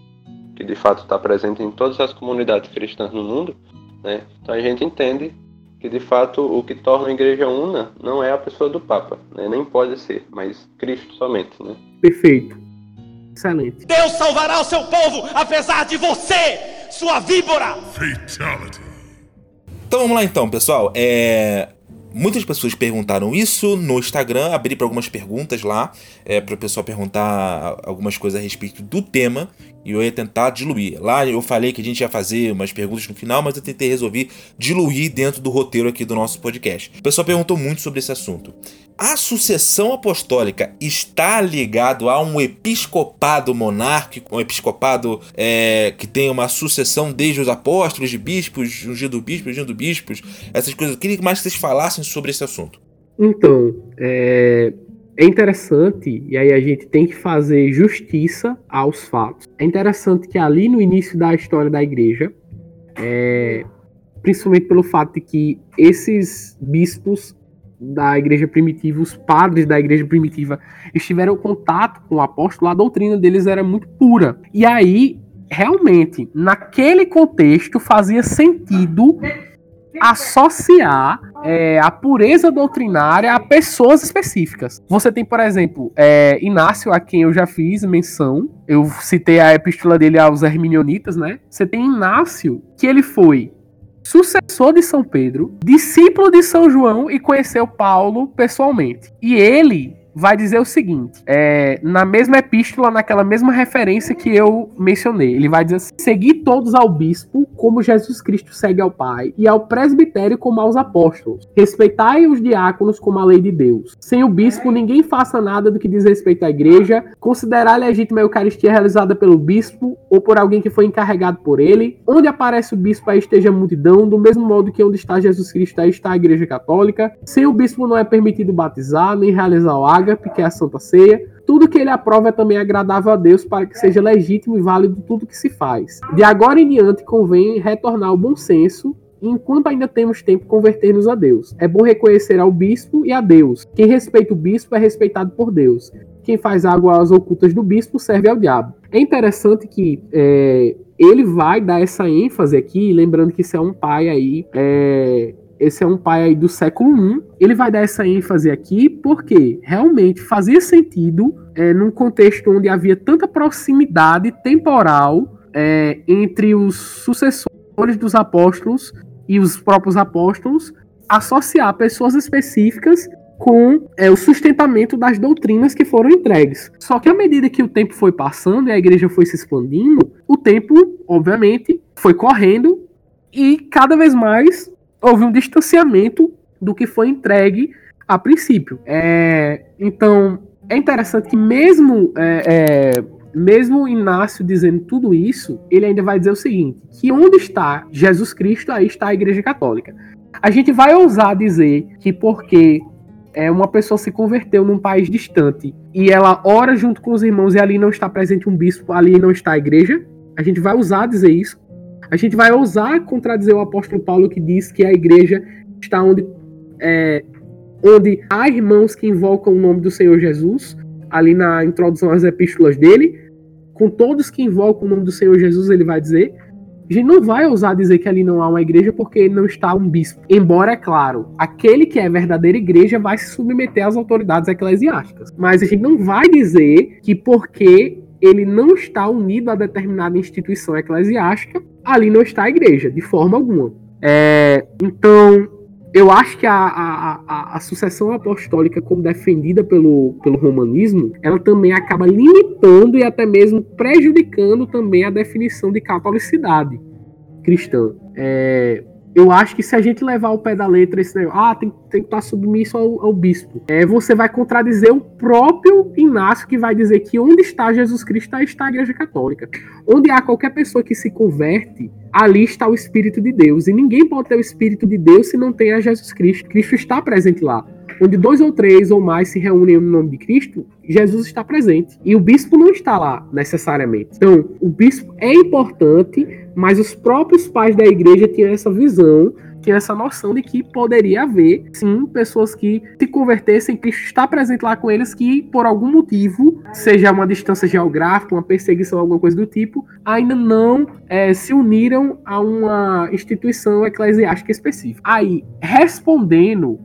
S4: que de fato está presente em todas as comunidades cristãs no mundo. Né? Então a gente entende que de fato o que torna a igreja una não é a pessoa do Papa, né? nem pode ser, mas Cristo somente. Né?
S5: Perfeito. Excelente.
S6: Deus salvará o seu povo, apesar de você, sua víbora!
S3: Fatality. Então vamos lá então, pessoal. É... Muitas pessoas perguntaram isso no Instagram, abri para algumas perguntas lá, é, para o pessoal perguntar algumas coisas a respeito do tema e eu ia tentar diluir. Lá eu falei que a gente ia fazer umas perguntas no final, mas eu tentei resolver diluir dentro do roteiro aqui do nosso podcast. O pessoal perguntou muito sobre esse assunto. A sucessão apostólica está ligado a um episcopado monárquico, um episcopado é, que tem uma sucessão desde os apóstolos, de bispos, ungido bispos, ungido bispos, essas coisas. Eu queria mais que vocês falassem sobre esse assunto.
S5: Então, é, é interessante, e aí a gente tem que fazer justiça aos fatos. É interessante que ali no início da história da igreja, é, principalmente pelo fato de que esses bispos da igreja primitiva, os padres da igreja primitiva, estiveram em contato com o apóstolo, a doutrina deles era muito pura. E aí, realmente, naquele contexto, fazia sentido associar é, a pureza doutrinária a pessoas específicas. Você tem, por exemplo, é, Inácio, a quem eu já fiz menção, eu citei a epístola dele aos Herminionitas, né? Você tem Inácio, que ele foi sucessor de São Pedro, discípulo de São João e conheceu Paulo pessoalmente. E ele vai dizer o seguinte: é, na mesma epístola, naquela mesma referência que eu mencionei, ele vai dizer assim: seguir todos ao bispo, como Jesus Cristo segue ao Pai, e ao presbitério como aos apóstolos. Respeitai os diáconos como a lei de Deus. Sem o bispo, ninguém faça nada do que diz respeito à igreja. Considerar legítima a Eucaristia realizada pelo bispo ou por alguém que foi encarregado por ele. Onde aparece o bispo, aí esteja a multidão, do mesmo modo que onde está Jesus Cristo, aí está a igreja católica. Sem o bispo, não é permitido batizar, nem realizar o ágape, que é a Santa Ceia. Tudo que ele aprova é também agradável a Deus para que seja legítimo e válido tudo que se faz. De agora em diante convém retornar ao bom senso enquanto ainda temos tempo, converter-nos a Deus. É bom reconhecer ao bispo e a Deus. Quem respeita o bispo é respeitado por Deus. Quem faz águas ocultas do bispo serve ao diabo. É interessante que é, ele vai dar essa ênfase aqui, lembrando que isso é um pai aí é, esse é um pai aí do século I. Ele vai dar essa ênfase aqui porque realmente fazia sentido é, num contexto onde havia tanta proximidade temporal é, entre os sucessores dos apóstolos e os próprios apóstolos, associar pessoas específicas com é, o sustentamento das doutrinas que foram entregues. Só que à medida que o tempo foi passando e a igreja foi se expandindo, o tempo, obviamente, foi correndo e cada vez mais houve um distanciamento do que foi entregue a princípio. É, então, é interessante que mesmo é, é, mesmo Inácio dizendo tudo isso, ele ainda vai dizer o seguinte: que onde está Jesus Cristo, aí está a Igreja Católica. A gente vai ousar dizer que porque é, uma pessoa se converteu num país distante e ela ora junto com os irmãos e ali não está presente um bispo, ali não está a igreja. A gente vai usar dizer isso. A gente vai ousar contradizer o apóstolo Paulo que diz que a igreja está onde, é, onde há irmãos que invocam o nome do Senhor Jesus, ali na introdução às epístolas dele. Com todos que invocam o nome do Senhor Jesus, ele vai dizer. A gente não vai ousar dizer que ali não há uma igreja porque não está um bispo. Embora, é claro, aquele que é verdadeira igreja vai se submeter às autoridades eclesiásticas. Mas a gente não vai dizer que porque ele não está unido a determinada instituição eclesiástica, ali não está a igreja, de forma alguma. É, então, eu acho que a, a, a, a, sucessão apostólica, como defendida pelo, pelo romanismo, ela também acaba limitando e até mesmo prejudicando também a definição de catolicidade cristã. É, eu acho que se a gente levar o pé da letra esse negócio, ah, tem, tem que estar submisso ao, ao, bispo, é, você vai contradizer o próprio Inácio que vai dizer que onde está Jesus Cristo está a Igreja Católica. Onde há qualquer pessoa que se converte, ali está o Espírito de Deus. E ninguém pode ter o Espírito de Deus se não tem a Jesus Cristo. Cristo está presente lá onde dois ou três ou mais se reúnem no nome de Cristo, Jesus está presente. E o bispo não está lá necessariamente. Então, o bispo é importante, mas os próprios pais da igreja tinham essa visão tinha essa noção de que poderia haver, sim, pessoas que se convertessem, Cristo está presente lá com eles, que por algum motivo, seja uma distância geográfica, uma perseguição, alguma coisa do tipo, ainda não é, se uniram a uma instituição eclesiástica específica. Aí, respondendo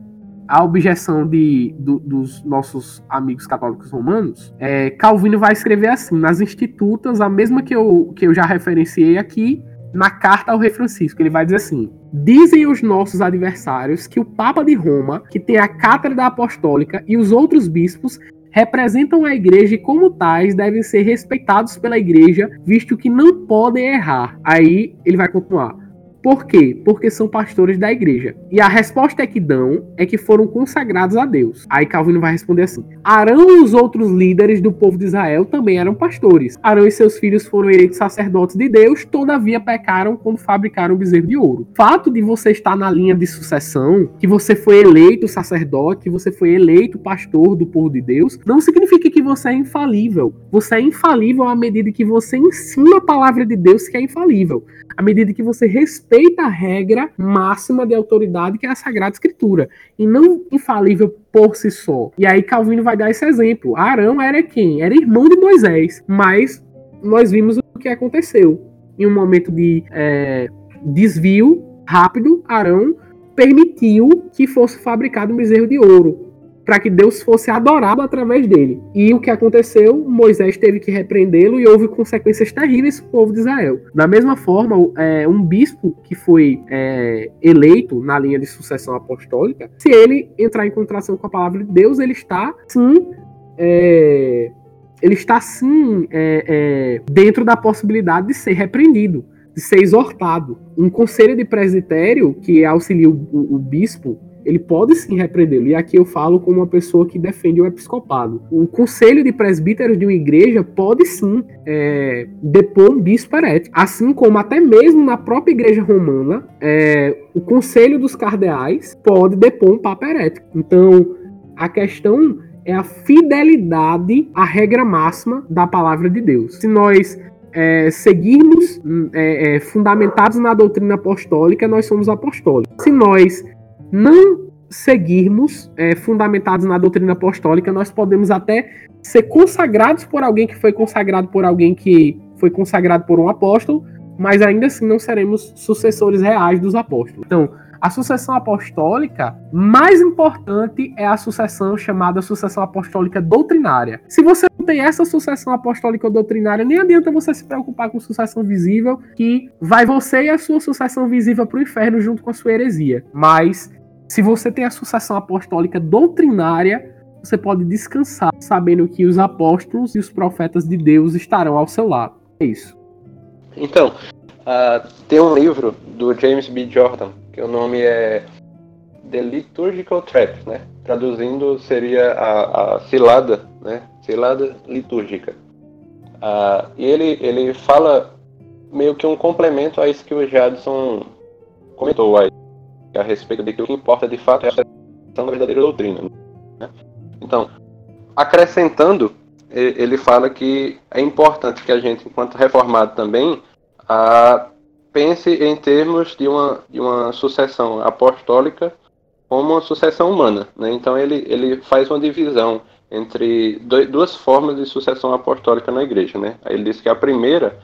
S5: a objeção de, do, dos nossos amigos católicos romanos, é, Calvino vai escrever assim, nas Institutas, a mesma que eu, que eu já referenciei aqui, na carta ao rei Francisco, ele vai dizer assim: Dizem os nossos adversários que o Papa de Roma, que tem a cátedra apostólica, e os outros bispos representam a igreja e, como tais, devem ser respeitados pela igreja, visto que não podem errar. Aí ele vai continuar. Por quê? Porque são pastores da igreja. E a resposta é que dão é que foram consagrados a Deus. Aí Calvino vai responder assim: Arão e os outros líderes do povo de Israel também eram pastores. Arão e seus filhos foram eleitos sacerdotes de Deus, todavia pecaram quando fabricaram o bezerro de ouro. Fato de você estar na linha de sucessão, que você foi eleito sacerdote, que você foi eleito pastor do povo de Deus, não significa que você é infalível. Você é infalível à medida que você ensina a palavra de Deus que é infalível. À medida que você respeita a regra máxima de autoridade que é a Sagrada Escritura e não infalível por si só. E aí Calvino vai dar esse exemplo. Arão era quem? Era irmão de Moisés, mas nós vimos o que aconteceu. Em um momento de é, desvio rápido, Arão permitiu que fosse fabricado um bezerro de ouro para que Deus fosse adorado através dele. E o que aconteceu? Moisés teve que repreendê-lo e houve consequências terríveis para o povo de Israel. Da mesma forma, é, um bispo que foi é, eleito na linha de sucessão apostólica, se ele entrar em contração com a palavra de Deus, ele está sim. É, ele está sim é, é, dentro da possibilidade de ser repreendido, de ser exortado. Um conselho de presbitério que auxilia o, o, o bispo ele pode sim repreendê-lo. E aqui eu falo como uma pessoa que defende o episcopado. O conselho de presbíteros de uma igreja pode sim é, depor um bispo herético. Assim como até mesmo na própria igreja romana, é, o conselho dos cardeais pode depor um papa herético. Então, a questão é a fidelidade à regra máxima da palavra de Deus. Se nós é, seguirmos é, é, fundamentados na doutrina apostólica, nós somos apostólicos. Se nós não seguirmos é, fundamentados na doutrina apostólica, nós podemos até ser consagrados por alguém que foi consagrado por alguém que foi consagrado por um apóstolo, mas ainda assim não seremos sucessores reais dos apóstolos. Então, a sucessão apostólica mais importante é a sucessão chamada sucessão apostólica doutrinária. Se você não tem essa sucessão apostólica doutrinária, nem adianta você se preocupar com sucessão visível, que vai você e a sua sucessão visível para o inferno junto com a sua heresia. Mas se você tem a sucessão apostólica doutrinária, você pode descansar sabendo que os apóstolos e os profetas de Deus estarão ao seu lado. É isso.
S4: Então, uh, tem um livro do James B. Jordan, que o nome é The Liturgical Trap, né? Traduzindo seria a, a cilada, né? Cilada litúrgica. Uh, e ele, ele fala meio que um complemento a isso que o Jadson comentou aí a respeito de que o que importa de fato é a da verdadeira doutrina. Né? Então, acrescentando, ele fala que é importante que a gente, enquanto reformado também, a, pense em termos de uma, de uma sucessão apostólica como uma sucessão humana. Né? Então, ele, ele faz uma divisão entre duas formas de sucessão apostólica na igreja. Né? Ele diz que a primeira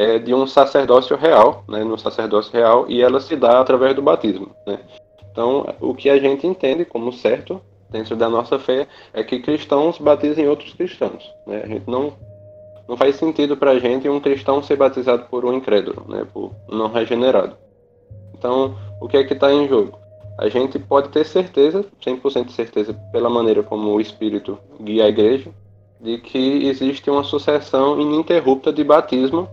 S4: é, de um sacerdócio real, né, no sacerdócio real, e ela se dá através do batismo. Né? Então, o que a gente entende como certo dentro da nossa fé é que cristãos batizem outros cristãos. Né? A gente não não faz sentido para a gente um cristão ser batizado por um incrédulo, né, por um não regenerado. Então, o que é que está em jogo? A gente pode ter certeza, 100% de certeza, pela maneira como o Espírito guia a igreja, de que existe uma sucessão ininterrupta de batismo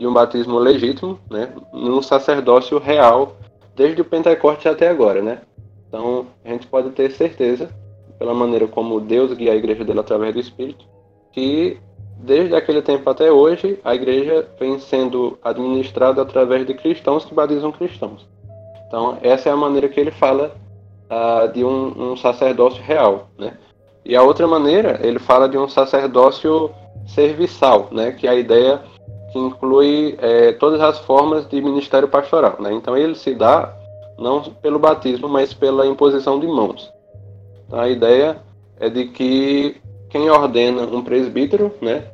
S4: de um batismo legítimo, né, num sacerdócio real desde o Pentecostes até agora, né? Então, a gente pode ter certeza, pela maneira como Deus guia a igreja dele através do Espírito, que desde aquele tempo até hoje, a igreja vem sendo administrada através de cristãos que batizam cristãos. Então, essa é a maneira que ele fala uh, de um, um, sacerdócio real, né? E a outra maneira, ele fala de um sacerdócio serviçal, né? Que a ideia que inclui é, todas as formas de ministério pastoral, né? Então, ele se dá não pelo batismo, mas pela imposição de mãos. Então, a ideia é de que quem ordena um presbítero, né?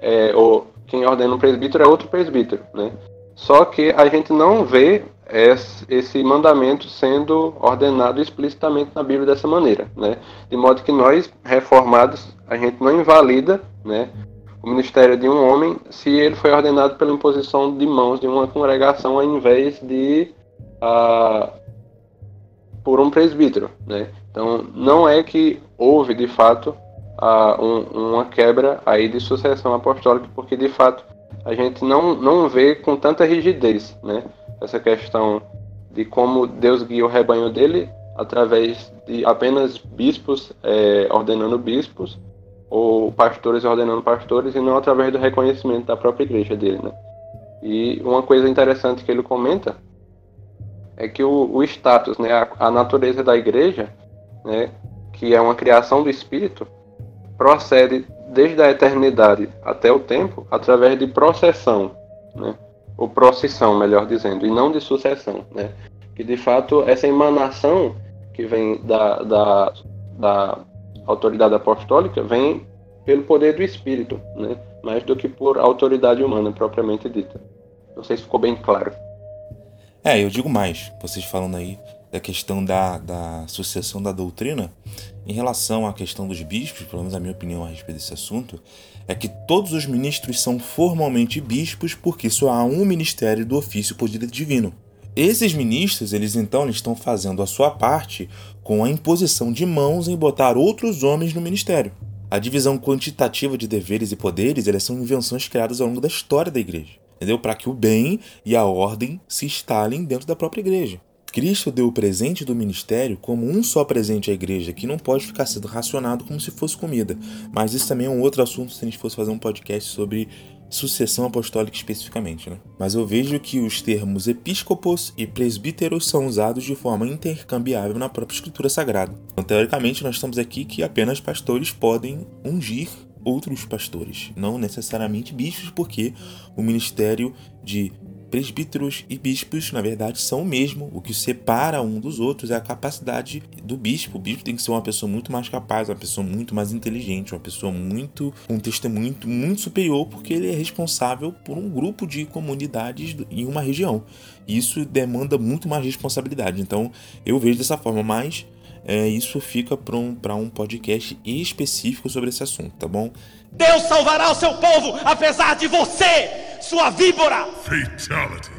S4: É, ou quem ordena um presbítero é outro presbítero, né? Só que a gente não vê esse mandamento sendo ordenado explicitamente na Bíblia dessa maneira, né? De modo que nós, reformados, a gente não invalida, né? O ministério de um homem se ele foi ordenado pela imposição de mãos de uma congregação ao invés de uh, por um presbítero, né? Então, não é que houve, de fato, uh, um, uma quebra aí de sucessão apostólica, porque, de fato, a gente não, não vê com tanta rigidez, né? Essa questão de como Deus guia o rebanho dele através de apenas bispos é, ordenando bispos ou pastores ordenando pastores e não através do reconhecimento da própria igreja dele, né? E uma coisa interessante que ele comenta é que o, o status, né, a, a, natureza da igreja, né, que é uma criação do Espírito, procede desde a eternidade até o tempo através de processão, né, ou procissão, melhor dizendo, e não de sucessão, né, que de fato essa emanação que vem da, da, da autoridade apostólica vem pelo poder do Espírito, né, mais do que por autoridade humana propriamente dita. Não sei se ficou bem claro.
S3: É, eu digo mais, vocês falando aí da questão da, da sucessão da doutrina, em relação à questão dos bispos, pelo menos a minha opinião a respeito desse assunto, é que todos os ministros são formalmente bispos porque só há um ministério do ofício por direito divino. Esses ministros, eles então eles estão fazendo a sua parte com a imposição de mãos em botar outros homens no ministério. A divisão quantitativa de deveres e poderes elas são invenções criadas ao longo da história da igreja entendeu? Para que o bem e a ordem se instalem dentro da própria igreja. Cristo deu o presente do ministério como um só presente à igreja, que não pode ficar sendo racionado como se fosse comida. Mas isso também é um outro assunto se a gente fosse fazer um podcast sobre sucessão apostólica especificamente. Né? Mas eu vejo que os termos episcopos e presbíteros são usados de forma intercambiável na própria escritura sagrada. Então, teoricamente, nós estamos aqui que apenas pastores podem ungir outros pastores, não necessariamente bispos, porque o ministério de presbíteros e bispos, na verdade, são o mesmo. O que separa um dos outros é a capacidade do bispo. O bispo tem que ser uma pessoa muito mais capaz, uma pessoa muito mais inteligente, uma pessoa muito com um testemunho muito, muito superior, porque ele é responsável por um grupo de comunidades em uma região. Isso demanda muito mais responsabilidade. Então, eu vejo dessa forma, mas é, isso fica para um, um podcast específico sobre esse assunto, tá bom?
S6: Deus salvará o seu povo, apesar de você, sua víbora! Fatality.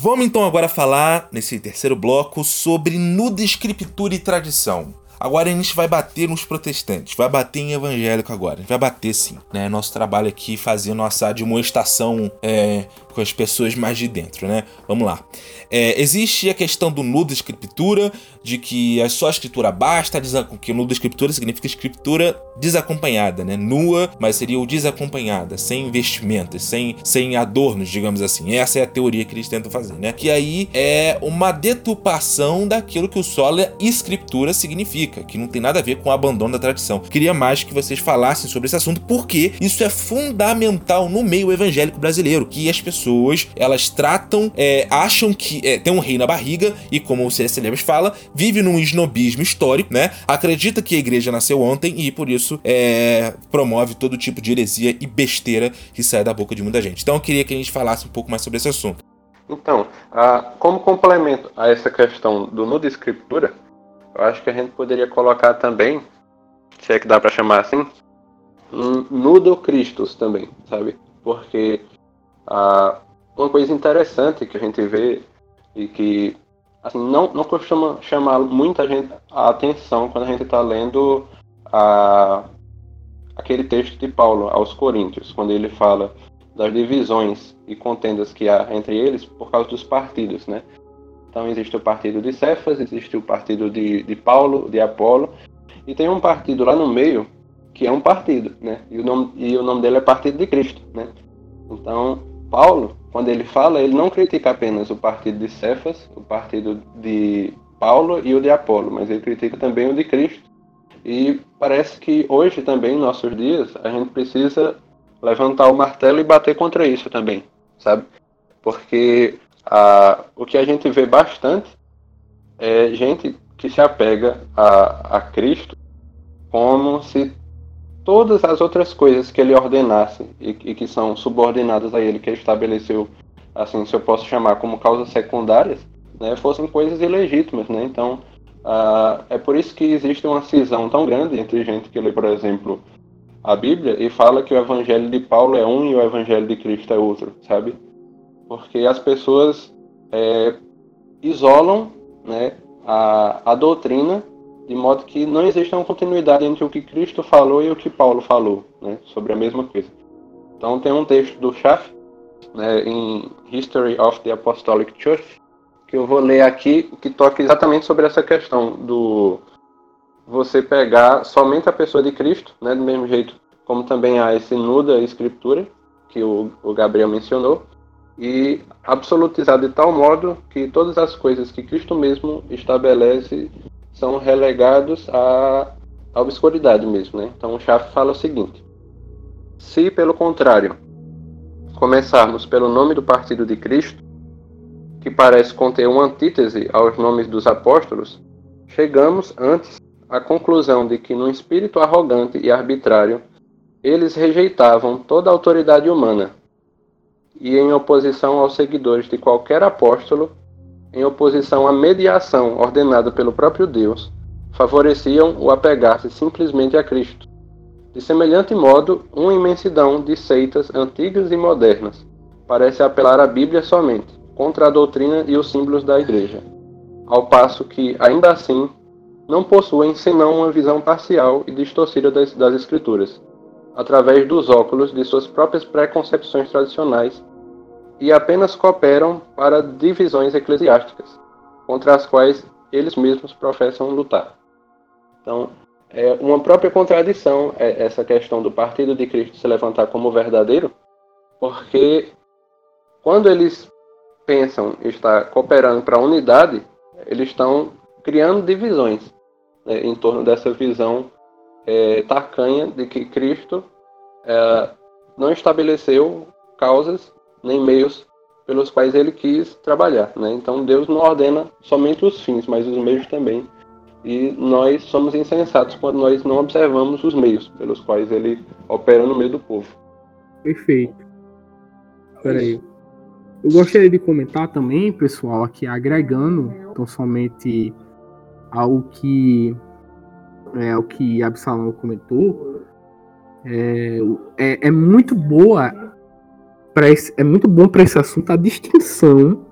S3: Vamos então agora falar, nesse terceiro bloco, sobre nuda escritura e tradição. Agora a gente vai bater nos protestantes, vai bater em evangélico agora, vai bater sim. Né? Nosso trabalho aqui fazer nossa admoestação é, com as pessoas mais de dentro, né? Vamos lá. É, existe a questão do nudo escritura, de que é só escritura basta, que nudo escritura significa escritura desacompanhada, né? Nua, mas seria o desacompanhada, sem vestimentas, sem, sem adornos, digamos assim. Essa é a teoria que eles tentam fazer, né? Que aí é uma deturpação daquilo que o sola escritura significa, que não tem nada a ver com o abandono da tradição. Queria mais que vocês falassem sobre esse assunto, porque isso é fundamental no meio evangélico brasileiro, que as pessoas elas tratam, é, acham que é, tem um rei na barriga e, como o C.S. Lewis fala, vive num snobismo histórico, né? Acredita que a igreja nasceu ontem e, por isso, é, promove todo tipo de heresia e besteira que sai da boca de muita gente. Então, eu queria que a gente falasse um pouco mais sobre esse assunto.
S4: Então, como complemento a essa questão do nudo escritura, eu acho que a gente poderia colocar também, se é que dá para chamar assim, um nudo Christus também, sabe? Porque ah, uma coisa interessante que a gente vê e que assim, não, não costuma chamar muita gente a atenção quando a gente está lendo a, aquele texto de Paulo aos Coríntios, quando ele fala das divisões e contendas que há entre eles por causa dos partidos, né? Então existe o partido de Cefas, existe o partido de, de Paulo, de Apolo, e tem um partido lá no meio que é um partido, né? E o nome, e o nome dele é Partido de Cristo, né? Então, Paulo, quando ele fala, ele não critica apenas o partido de Cefas, o partido de Paulo e o de Apolo, mas ele critica também o de Cristo. E parece que hoje também, em nossos dias, a gente precisa levantar o martelo e bater contra isso também, sabe? Porque o que a gente vê bastante é gente que se apega a, a Cristo como se todas as outras coisas que ele ordenasse e, e, que são subordinadas a ele, que ele estabeleceu, assim, se eu posso chamar como causas secundárias, né, fossem coisas ilegítimas, né? Então, é por isso que existe uma cisão tão grande entre gente que lê, por exemplo, a Bíblia e fala que o Evangelho de Paulo é um e o Evangelho de Cristo é outro, sabe? Porque as pessoas é, isolam, né, a, a doutrina de modo que não existe uma continuidade entre o que Cristo falou e o que Paulo falou, né, sobre a mesma coisa. Então tem um texto do Schaff, né, em History of the Apostolic Church, que eu vou ler aqui, que toca exatamente sobre essa questão do você pegar somente a pessoa de Cristo, né, do mesmo jeito como também há esse nuda escritura, que o, o Gabriel mencionou, e absolutizar de tal modo que todas as coisas que Cristo mesmo estabelece são relegados à, à obscuridade mesmo. Né? Então o Schaff fala o seguinte: se, pelo contrário, começarmos pelo nome do partido de Cristo, que parece conter uma antítese aos nomes dos apóstolos, chegamos antes à conclusão de que, num espírito arrogante e arbitrário, eles rejeitavam toda a autoridade humana e, em oposição aos seguidores de qualquer apóstolo, em oposição à mediação ordenada pelo próprio Deus, favoreciam o apegar-se simplesmente a Cristo. De semelhante modo, uma imensidão de seitas antigas e modernas parece apelar à Bíblia somente, contra a doutrina e os símbolos da Igreja, ao passo que, ainda assim, não possuem senão uma visão parcial e distorcida das, das Escrituras, através dos óculos de suas próprias preconcepções tradicionais e apenas cooperam para divisões eclesiásticas, contra as quais eles mesmos professam lutar. Então, é uma própria contradição é essa questão do partido de Cristo se levantar como verdadeiro, porque quando eles pensam estar cooperando para a unidade, eles estão criando divisões né, em torno dessa visão é, tacanha de que Cristo é, não estabeleceu causas nem meios pelos quais ele quis trabalhar. Né? Então Deus não ordena somente os fins, mas os meios também. E nós somos insensatos quando nós não observamos os meios pelos quais ele opera no meio do povo.
S5: Perfeito. Peraí. Eu gostaria de comentar também, pessoal, aqui agregando então somente ao que é, o que Absalão comentou, é, é, é muito boa esse, é muito bom para esse assunto a distinção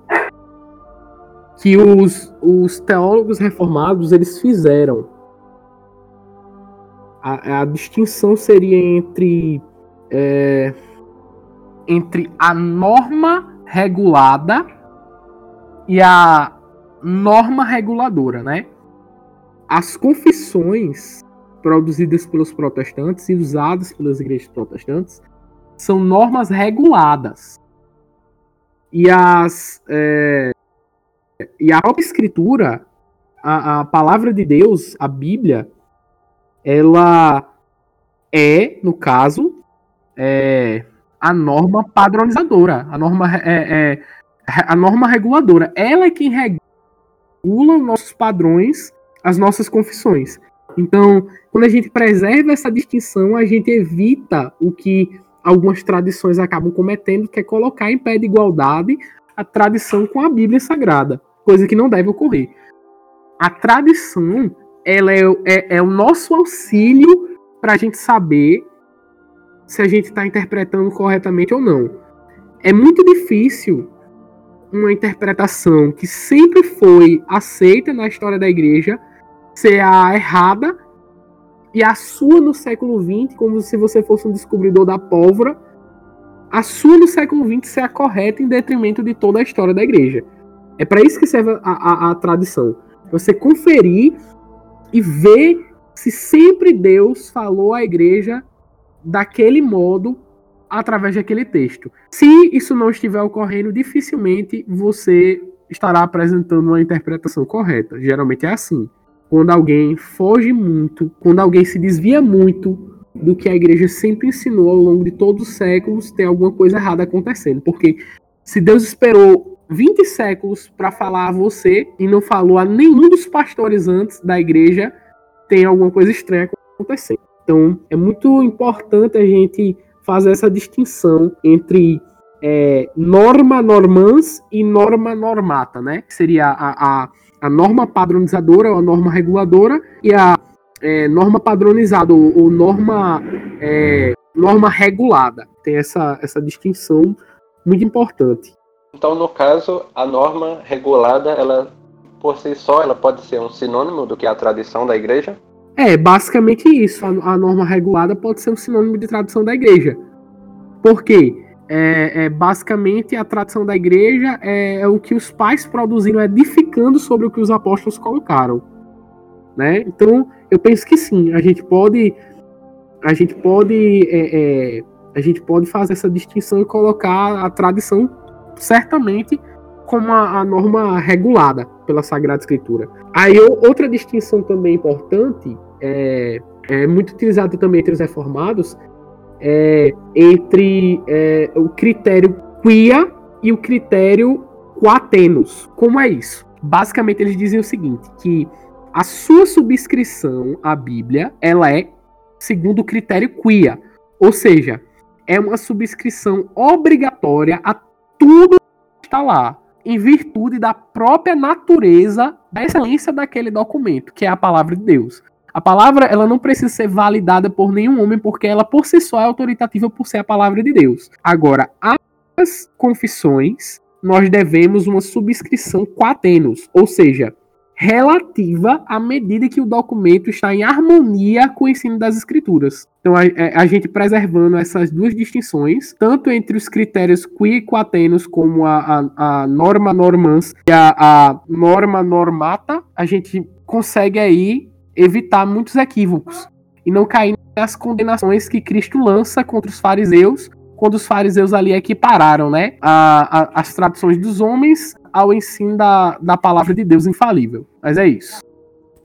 S5: que os, os teólogos reformados eles fizeram. A, a distinção seria entre é, entre a norma regulada e a norma reguladora, né? As confissões produzidas pelos protestantes e usadas pelas igrejas protestantes são normas reguladas. E as é, e a própria escritura, a, a palavra de Deus, a Bíblia, ela é, no caso, é, a norma padronizadora, a norma, é, é, a norma reguladora. Ela é quem regula os nossos padrões, as nossas confissões. Então, quando a gente preserva essa distinção, a gente evita o que algumas tradições acabam cometendo, que é colocar em pé de igualdade a tradição com a Bíblia Sagrada, coisa que não deve ocorrer. A tradição ela é, é, é o nosso auxílio para a gente saber se a gente está interpretando corretamente ou não. É muito difícil uma interpretação que sempre foi aceita na história da igreja ser a errada e a sua no século XX, como se você fosse um descobridor da pólvora, a sua no século XX ser a correta em detrimento de toda a história da igreja. É para isso que serve a, a, a tradição. Você conferir e ver se sempre Deus falou à igreja daquele modo através daquele texto. Se isso não estiver ocorrendo, dificilmente você estará apresentando uma interpretação correta. Geralmente é assim. Quando alguém foge muito, quando alguém se desvia muito do que a igreja sempre ensinou ao longo de todos os séculos, tem alguma coisa errada acontecendo. Porque se Deus esperou 20 séculos para falar a você e não falou a nenhum dos pastores antes da igreja, tem alguma coisa estranha acontecendo. Então, é muito importante a gente fazer essa distinção entre é, norma normans e norma normata, né? Que seria a, a, a norma padronizadora ou a norma reguladora e a é, norma padronizada ou, ou norma, é, norma regulada. Tem essa, essa distinção muito importante.
S4: Então, no caso, a norma regulada, ela por si só, ela pode ser um sinônimo do que é a tradição da igreja?
S5: É, basicamente isso. A, a norma regulada pode ser um sinônimo de tradição da igreja. Por quê? É, é, basicamente a tradição da igreja é, é, o que os pais produziram edificando sobre o que os apóstolos colocaram, né? Então eu penso que sim, a gente pode a gente pode é, é a gente pode fazer essa distinção e colocar a tradição certamente como a, a norma regulada pela Sagrada Escritura. Aí outra distinção também importante é, é muito utilizada também entre os reformados é, entre é, o critério quia e o critério quatenos. Como é isso? Basicamente eles dizem o seguinte, que a sua subscrição à Bíblia, ela é segundo o critério quia, ou seja, é uma subscrição obrigatória a tudo que está lá, em virtude da própria natureza, da excelência daquele documento, que é a palavra de Deus. A palavra ela não precisa ser validada por nenhum homem, porque ela por si só é autoritativa por ser a palavra de Deus. Agora, as confissões, nós devemos uma subscrição quatenos, ou seja, relativa à medida que o documento está em harmonia com o ensino das escrituras. Então, a, é, a gente preservando essas duas distinções, tanto entre os critérios qui e quatenos, como a, a, a norma normans e a, a norma normata, a gente consegue aí evitar muitos equívocos e não cair nas condenações que Cristo lança contra os fariseus, quando os fariseus ali equipararam né, a, a, as tradições dos homens ao ensino da, da palavra de Deus infalível. Mas é isso.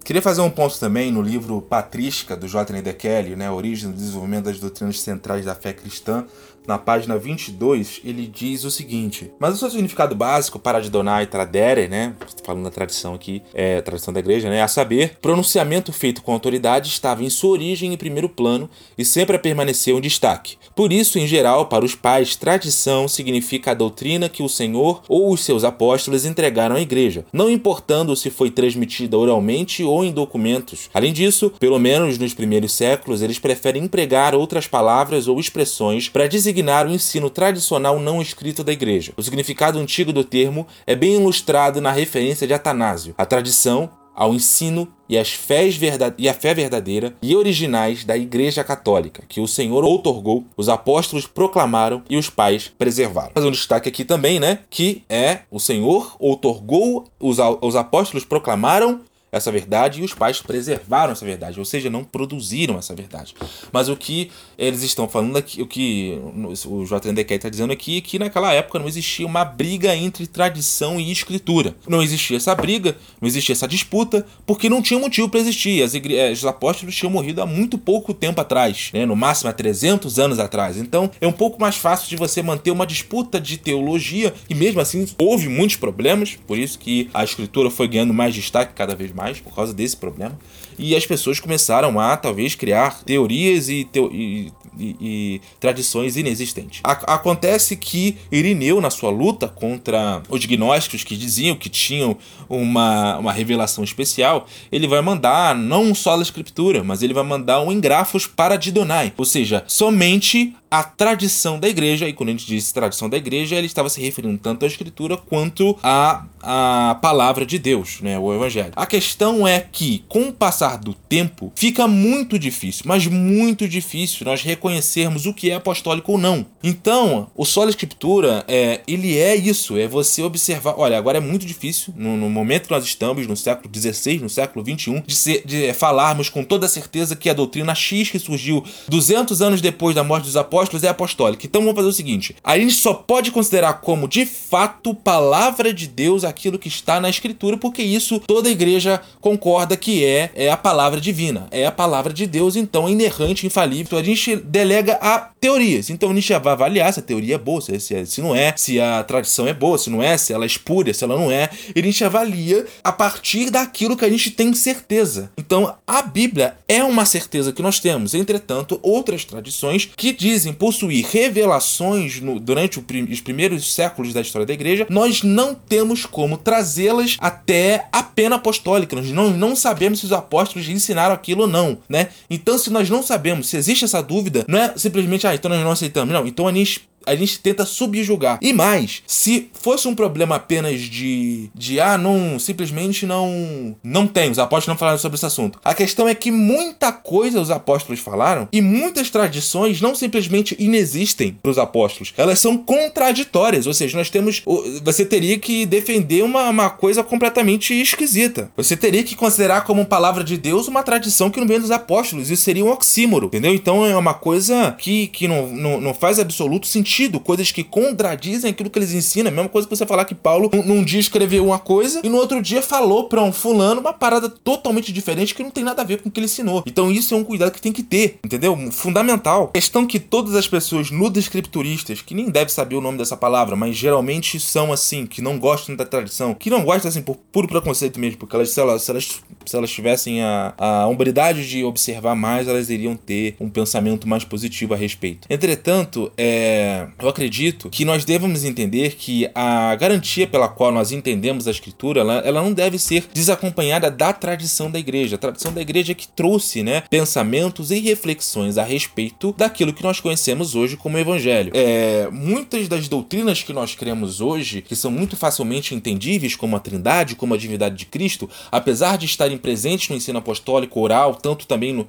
S3: Queria fazer um ponto também no livro Patrística, do J. N. Kelly, né, Origem do Desenvolvimento das Doutrinas Centrais da Fé Cristã, na página 22, ele diz o seguinte: Mas o seu significado básico para Adonai Tradere, né? Falando da tradição aqui, é tradição da igreja, né? A saber, pronunciamento feito com autoridade estava em sua origem em primeiro plano e sempre permaneceu em destaque. Por isso, em geral, para os pais, tradição significa a doutrina que o Senhor ou os seus apóstolos entregaram à igreja, não importando se foi transmitida oralmente ou em documentos. Além disso, pelo menos nos primeiros séculos, eles preferem empregar outras palavras ou expressões para designar designar o ensino tradicional não escrito da Igreja. O significado antigo do termo é bem ilustrado na referência de Atanásio, a tradição ao ensino e, as fés e a fé verdadeira e originais da Igreja Católica, que o Senhor outorgou, os apóstolos proclamaram e os pais preservaram. Mas um destaque aqui também, né, que é o Senhor outorgou, os, os apóstolos proclamaram essa verdade e os pais preservaram essa verdade, ou seja, não produziram essa verdade. Mas o que eles estão falando aqui, o que o JNDK está dizendo aqui, é que naquela época não existia uma briga entre tradição e escritura. Não existia essa briga, não existia essa disputa, porque não tinha motivo para existir. As igre... Eh, os apóstolos tinham morrido há muito pouco tempo atrás, né? no máximo há 300 anos atrás. Então é um pouco mais fácil de você manter uma disputa de teologia, e mesmo assim houve muitos problemas, por isso que a escritura foi ganhando mais destaque cada vez mais mais por causa desse problema. E as pessoas começaram a, talvez, criar teorias e, teo e, e, e tradições inexistentes. A acontece que Irineu, na sua luta contra os gnósticos que diziam que tinham uma, uma revelação especial, ele vai mandar não só a escritura, mas ele vai mandar um engrafos para Didonai, ou seja, somente a tradição da igreja, e quando a gente diz tradição da igreja, ele estava se referindo tanto à escritura quanto à, à palavra de Deus, né, o evangelho. A questão é que, com o passar do tempo, fica muito difícil, mas muito difícil nós reconhecermos o que é apostólico ou não. Então, o solo escritura, é, ele é isso, é você observar, olha, agora é muito difícil, no, no momento que nós estamos, no século XVI, no século XXI, de, ser, de falarmos com toda certeza que a doutrina X que surgiu 200 anos depois da morte dos apóstolos é apostólica. Então vamos fazer o seguinte: a gente só pode considerar como de fato palavra de Deus aquilo que está na Escritura, porque isso toda a igreja concorda que é, é a palavra divina, é a palavra de Deus, então é inerrante, infalível. Então a gente delega a teorias. Então a gente vai avaliar se a teoria é boa, se, se, se não é, se a tradição é boa, se não é, se ela é espúria, se ela não é. E a gente avalia a partir daquilo que a gente tem certeza. Então a Bíblia é uma certeza que nós temos. Entretanto, outras tradições que dizem possuir revelações no, durante prim, os primeiros séculos da história da igreja, nós não temos como trazê-las até a pena apostólica. Nós não, não sabemos se os apóstolos ensinaram aquilo ou não, né? Então, se nós não sabemos, se existe essa dúvida, não é simplesmente, ah, então nós não aceitamos. Não, então a gente a gente tenta subjugar. E mais, se fosse um problema apenas de, de ah, não, simplesmente não, não tem, os apóstolos não falaram sobre esse assunto. A questão é que muita coisa os apóstolos falaram e muitas tradições não simplesmente inexistem para os apóstolos, elas são contraditórias, ou seja, nós temos, você teria que defender uma, uma coisa completamente esquisita. Você teria que considerar como palavra de Deus uma tradição que não vem dos apóstolos, isso seria um oxímoro, entendeu? Então é uma coisa que, que não, não, não faz absoluto sentido sentido, coisas que contradizem aquilo que eles ensinam. A mesma coisa que você falar que Paulo num dia escreveu uma coisa e no outro dia falou para um fulano uma parada totalmente diferente que não tem nada a ver com o que ele ensinou. Então isso é um cuidado que tem que ter, entendeu? Fundamental. Questão que todas as pessoas nudescripturistas, que nem deve saber o nome dessa palavra, mas geralmente são assim, que não gostam da tradição, que não gostam assim por puro preconceito mesmo, porque elas, se elas, se elas, se elas tivessem a, a hombridade de observar mais, elas iriam ter um pensamento mais positivo a respeito. Entretanto, é eu acredito que nós devemos entender que a garantia pela qual nós entendemos a Escritura, ela, ela não deve ser desacompanhada da tradição da igreja. A tradição da igreja que trouxe né, pensamentos e reflexões a respeito daquilo que nós conhecemos hoje como Evangelho. É, muitas das doutrinas que nós cremos hoje, que são muito facilmente entendíveis, como a Trindade, como a divindade de Cristo, apesar de estarem presentes no ensino apostólico oral, tanto também no,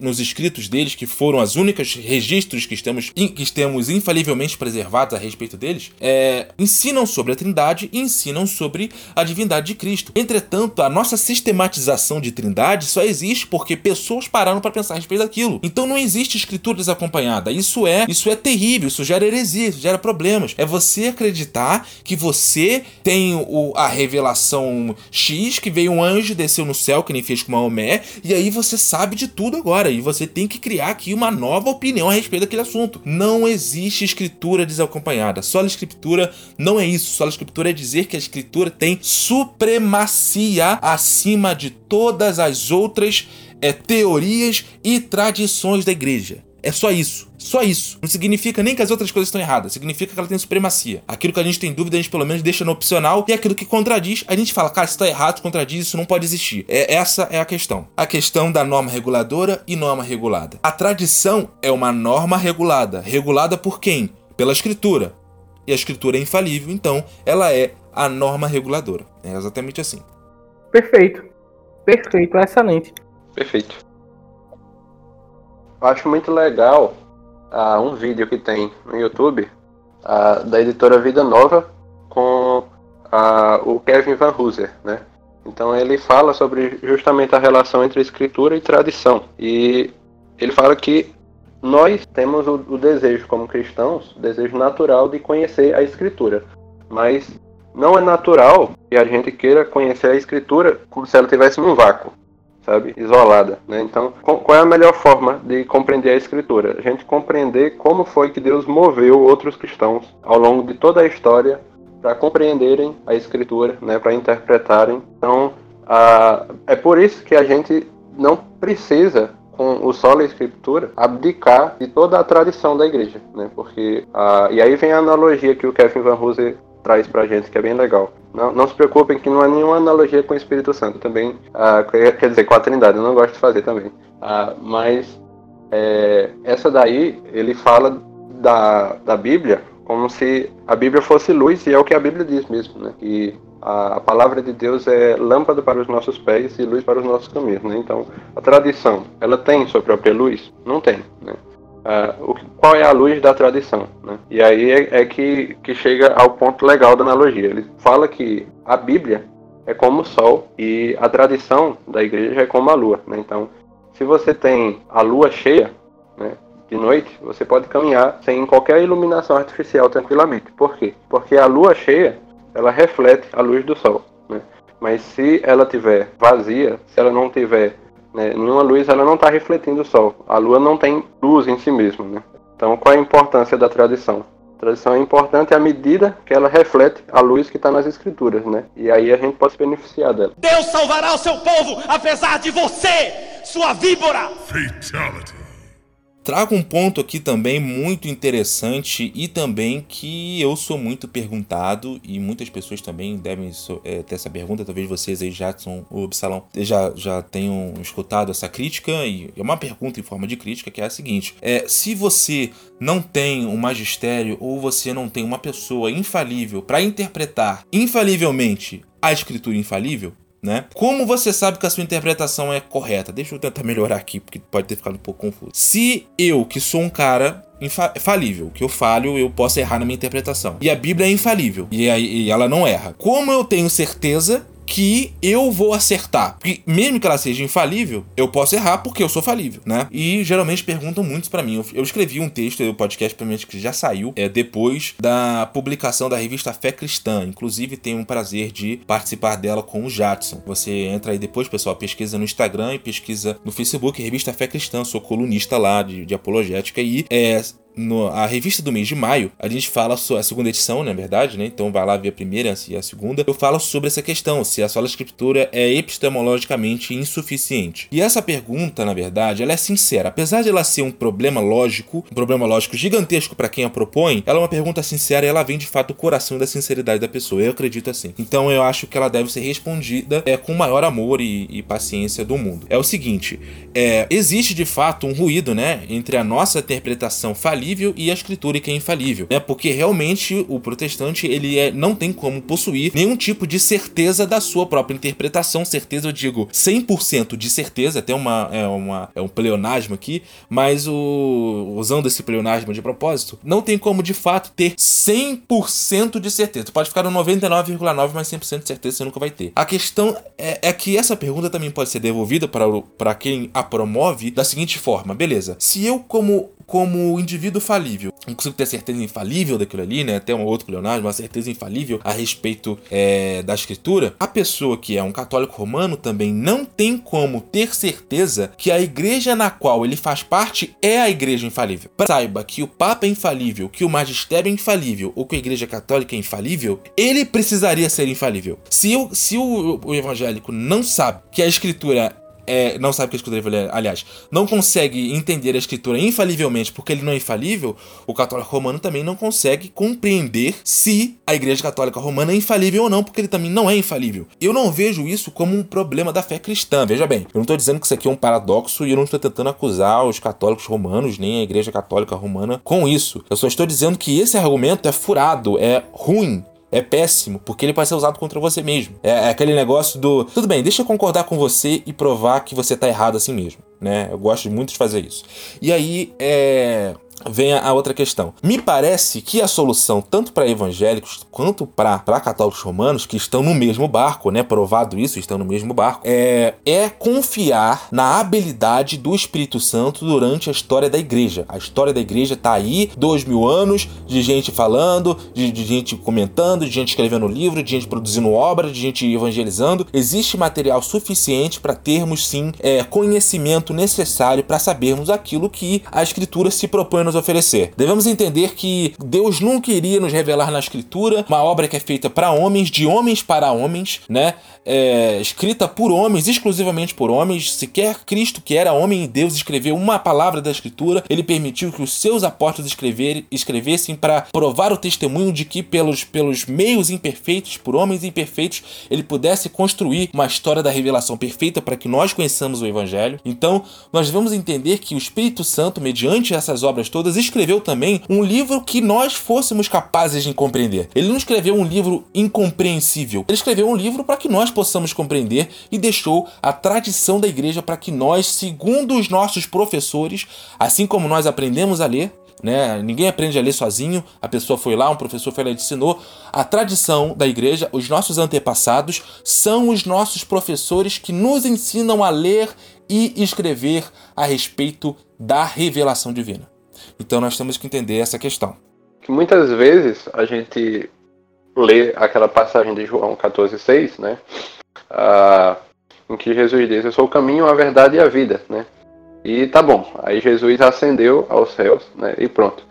S3: nos escritos deles, que foram as únicas registros que estamos, que temos infalivelmente preservados a respeito deles, é, ensinam sobre a Trindade e ensinam sobre a divindade de Cristo. Entretanto, a nossa sistematização de Trindade só existe porque pessoas pararam para pensar a respeito daquilo. Então não existe escritura desacompanhada. Isso é, isso é terrível, isso gera heresia, isso gera problemas. É você acreditar que você tem o, a revelação X, que veio um anjo, desceu no céu, que nem fez com Maomé, e aí você sabe de tudo agora. E você tem que criar aqui uma nova opinião a respeito daquele assunto. Não existe escritura desacompanhada. Só a escritura não é isso. Só a escritura é dizer que a escritura tem supremacia acima de todas as outras é, teorias e tradições da igreja. É só isso. Só isso. Não significa nem que as outras coisas estão erradas. Significa que ela tem supremacia. Aquilo que a gente tem dúvida, a gente pelo menos deixa no opcional. E aquilo que contradiz, a gente fala, cara, isso tá errado, contradiz, isso não pode existir. É, essa é a questão. A questão da norma reguladora e norma regulada. A tradição é uma norma regulada. Regulada por quem? Pela escritura. E a escritura é infalível, então ela é a norma reguladora. É exatamente assim.
S5: Perfeito. Perfeito, excelente.
S4: Perfeito. Eu acho muito legal uh, um vídeo que tem no YouTube uh, da editora Vida Nova com uh, o Kevin Van Hooser, né? Então ele fala sobre justamente a relação entre escritura e tradição. E ele fala que nós temos o, o desejo como cristãos, o desejo natural de conhecer a escritura. Mas não é natural que a gente queira conhecer a escritura como se ela estivesse num vácuo sabe, isolada. Né? Então, qual é a melhor forma de compreender a Escritura? A gente compreender como foi que Deus moveu outros cristãos ao longo de toda a história para compreenderem a Escritura, né, para interpretarem. Então, a, é por isso que a gente não precisa com o solo escritura abdicar de toda a tradição da igreja, né? Porque a, e aí vem a analogia que o Kevin Van Hooser traz pra gente, que é bem legal. Não, não se preocupem que não há nenhuma analogia com o Espírito Santo também, ah, quer dizer, com a Trindade, eu não gosto de fazer também. Ah, mas é, essa daí, ele fala da, da Bíblia como se a Bíblia fosse luz, e é o que a Bíblia diz mesmo, né? Que a, a palavra de Deus é lâmpada para os nossos pés e luz para os nossos caminhos, né? Então, a tradição, ela tem sua própria luz? Não tem, né? Uh, qual é a luz da tradição? Né? E aí é, é, que, que chega ao ponto legal da analogia. Ele fala que a Bíblia é como o sol e a tradição da igreja é como a lua. Né? Então, se você tem a lua cheia né, de noite, você pode caminhar sem qualquer iluminação artificial tranquilamente. Por quê? Porque a lua cheia ela reflete a luz do sol. Né? Mas se ela tiver vazia, se ela não tiver né? Nenhuma luz ela não está refletindo o Sol. A Lua não tem luz em si mesma. Né? Então, qual é a importância da tradição? A tradição é importante à medida que ela reflete a luz que está nas escrituras, né? E aí a gente pode se beneficiar dela.
S6: Deus salvará o seu povo, apesar de você, sua víbora. Fatality.
S3: Trago um ponto aqui também muito interessante e também que eu sou muito perguntado e muitas pessoas também devem é, ter essa pergunta. Talvez vocês aí, Jadson ou Absalão, já, já tenham escutado essa crítica e é uma pergunta em forma de crítica que é a seguinte: é, se você não tem um magistério ou você não tem uma pessoa infalível para interpretar infalivelmente a escritura infalível, né? Como você sabe que a sua interpretação é correta? Deixa eu tentar melhorar aqui, porque pode ter ficado um pouco confuso. Se eu, que sou um cara infalível, que eu falho, eu posso errar na minha interpretação. E a Bíblia é infalível, e, e ela não erra. Como eu tenho certeza que eu vou acertar. Porque mesmo que ela seja infalível, eu posso errar porque eu sou falível, né? E geralmente perguntam muito para mim. Eu, escrevi um texto do podcast, provavelmente que já saiu, é depois da publicação da revista Fé Cristã. Inclusive, tenho um prazer de participar dela com o Jadson. Você entra aí depois, pessoal, pesquisa no Instagram e pesquisa no Facebook, revista Fé Cristã. Sou colunista lá de, de apologética e é, no, a revista do mês de maio, a gente fala sobre a segunda edição, na verdade, né? Então vai lá ver a primeira e a segunda. Eu falo sobre essa questão, se a sola escritura é epistemologicamente insuficiente. E essa pergunta, na verdade, ela é sincera. Apesar de ela ser um problema lógico, um problema lógico gigantesco para quem a propõe, ela é uma pergunta sincera e ela vem de fato do coração da sinceridade da pessoa. Eu acredito assim. Então eu acho que ela deve ser respondida é, com o maior amor e, e paciência do mundo. É o seguinte: é, existe de fato um ruído, né, entre a nossa interpretação falida infalível e a escritura que é infalível, né? Porque realmente o protestante ele é, não tem como possuir nenhum tipo de certeza da sua própria interpretação, certeza eu digo 100% de certeza, até uma é, uma é um pleonasmo aqui, mas o usando esse pleonasmo de propósito, não tem como de fato ter 100% de certeza. Pode ficar no 99,9, mas 100% de certeza você nunca vai ter. A questão é, é que essa pergunta também pode ser devolvida para, para quem a promove da seguinte forma: beleza, se eu, como como indivíduo falível. Não consigo ter certeza infalível daquilo ali, né? Até um outro pleonasmo, uma certeza infalível a respeito é, da escritura. A pessoa que é um católico romano também não tem como ter certeza que a igreja na qual ele faz parte é a igreja infalível. Saiba que o Papa é infalível, que o magistério é infalível ou que a igreja católica é infalível, ele precisaria ser infalível. Se, o, se o, o evangélico não sabe que a escritura é, não sabe que a escritura é aliás, não consegue entender a escritura infalivelmente porque ele não é infalível, o católico romano também não consegue compreender se a igreja católica romana é infalível ou não, porque ele também não é infalível. Eu não vejo isso como um problema da fé cristã, veja bem. Eu não estou dizendo que isso aqui é um paradoxo e eu não estou tentando acusar os católicos romanos, nem a igreja católica romana com isso. Eu só estou dizendo que esse argumento é furado, é ruim, é péssimo, porque ele pode ser usado contra você mesmo. É, é, aquele negócio do. Tudo bem, deixa eu concordar com você e provar que você tá errado assim mesmo. Né? Eu gosto muito de fazer isso. E aí, é vem a outra questão. Me parece que a solução, tanto para evangélicos quanto para católicos romanos, que estão no mesmo barco, né? Provado isso, estão no mesmo barco, é, é confiar na habilidade do Espírito Santo durante a história da igreja. A história da igreja tá aí, dois mil anos de gente falando, de, de gente comentando, de gente escrevendo livro, de gente produzindo obra, de gente evangelizando. Existe material suficiente para termos, sim, é, conhecimento necessário para sabermos aquilo que a Escritura se propõe nos oferecer. Devemos entender que Deus nunca iria nos revelar na Escritura uma obra que é feita para homens, de homens para homens, né? É, escrita por homens, exclusivamente por homens. Sequer Cristo, que era homem e Deus, escreveu uma palavra da Escritura, ele permitiu que os seus apóstolos escrever, escrevessem para provar o testemunho de que, pelos, pelos meios imperfeitos, por homens imperfeitos, ele pudesse construir uma história da revelação perfeita para que nós conheçamos o Evangelho. Então, nós devemos entender que o Espírito Santo, mediante essas obras todas, todas, escreveu também um livro que nós fôssemos capazes de compreender. Ele não escreveu um livro incompreensível, ele escreveu um livro para que nós possamos compreender e deixou a tradição da igreja para que nós, segundo os nossos professores, assim como nós aprendemos a ler, né? Ninguém aprende a ler sozinho. A pessoa foi lá, um professor foi lá e ensinou. A tradição da igreja, os nossos antepassados, são os nossos professores que nos ensinam a ler e escrever a respeito da revelação divina. Então nós temos que entender essa questão.
S4: Que muitas vezes a gente lê aquela passagem de João 14,6, né? Ah, em que Jesus diz: Eu sou o caminho, a verdade e a vida, né? E tá bom. Aí Jesus ascendeu aos céus, né? E pronto.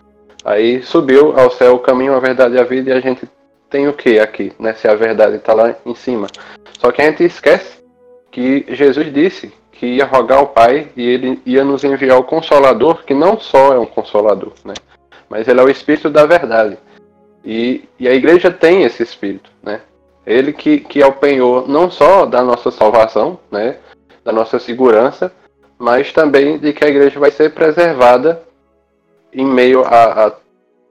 S4: Aí subiu ao céu o caminho, a verdade e a vida, e a gente tem o que aqui, né? Se a verdade está lá em cima. Só que a gente esquece que Jesus disse que ia rogar ao Pai e ele ia nos enviar o Consolador, que não só é um Consolador, né? Mas ele é o Espírito da verdade. E, e a igreja tem esse Espírito, né? Ele que, que alpenhou não só da nossa salvação, né? Da nossa segurança, mas também de que a igreja vai ser preservada em meio a, a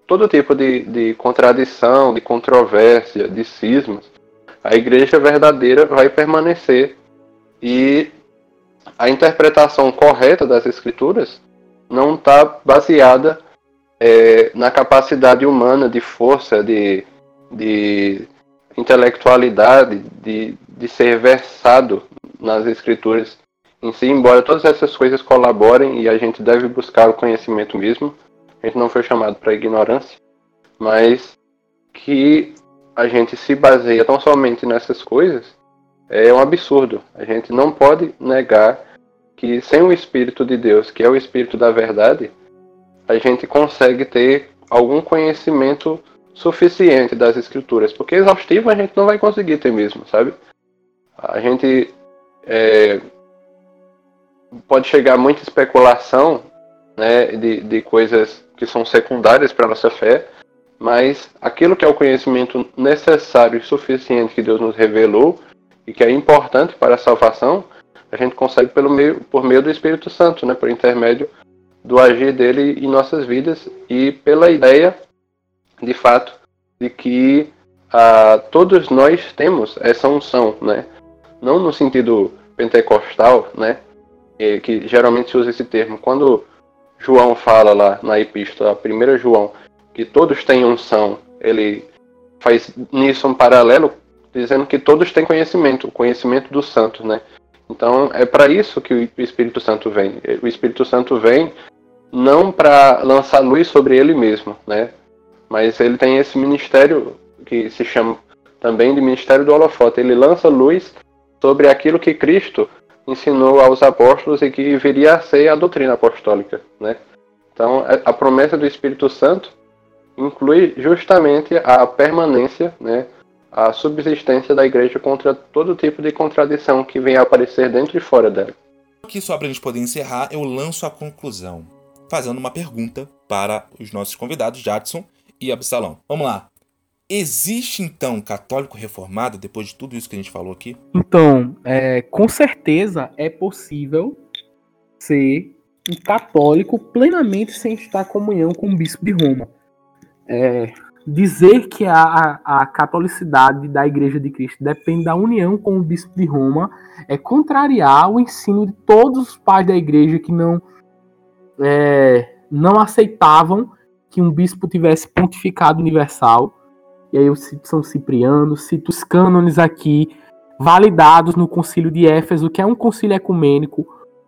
S4: todo tipo de, de contradição, de controvérsia, de cismas. A igreja verdadeira vai permanecer e a interpretação correta das escrituras não está baseada é, na capacidade humana de força, de, de intelectualidade, de, de ser versado nas escrituras em si, embora todas essas coisas colaborem e a gente deve buscar o conhecimento mesmo, a gente não foi chamado para ignorância, mas que a gente se baseia tão somente nessas coisas é um absurdo. A gente não pode negar que sem o Espírito de Deus, que é o Espírito da verdade, a gente consegue ter algum conhecimento suficiente das Escrituras, porque exaustivo a gente não vai conseguir ter mesmo, sabe? A gente é, pode chegar muita especulação né, de, de coisas que são secundárias para a nossa fé, mas aquilo que é o conhecimento necessário e suficiente que Deus nos revelou e que é importante para a salvação, a gente consegue pelo meio, por meio do Espírito Santo, né, por intermédio do agir dele em nossas vidas e pela ideia, de fato, de que ah, todos nós temos essa unção, né? Não no sentido pentecostal, né? que geralmente se usa esse termo. Quando João fala lá na epístola, 1 João, que todos têm unção, ele faz nisso um paralelo, dizendo que todos têm conhecimento, o conhecimento do santo, né? Então é para isso que o Espírito Santo vem. O Espírito Santo vem não para lançar luz sobre ele mesmo, né? Mas ele tem esse ministério que se chama também de ministério do holofote. Ele lança luz sobre aquilo que Cristo ensinou aos apóstolos e que viria a ser a doutrina apostólica, né? Então, a promessa do Espírito Santo inclui justamente a permanência, né, a subsistência da igreja contra todo tipo de contradição que venha a aparecer dentro e fora dela.
S3: Aqui, só para a gente poder encerrar, eu lanço a conclusão, fazendo uma pergunta para os nossos convidados, Jadson e Absalão. Vamos lá. Existe então católico reformado depois de tudo isso que a gente falou aqui?
S5: Então, é, com certeza é possível ser um católico plenamente sem estar em comunhão com o bispo de Roma. É, dizer que a, a, catolicidade da Igreja de Cristo depende da união com o bispo de Roma é contrariar o ensino de todos os pais da Igreja que não é, não aceitavam que um bispo tivesse pontificado universal e aí eu cito São Cipriano, cito os cânones aqui, validados no concílio de Éfeso, que é um concílio ecumênico,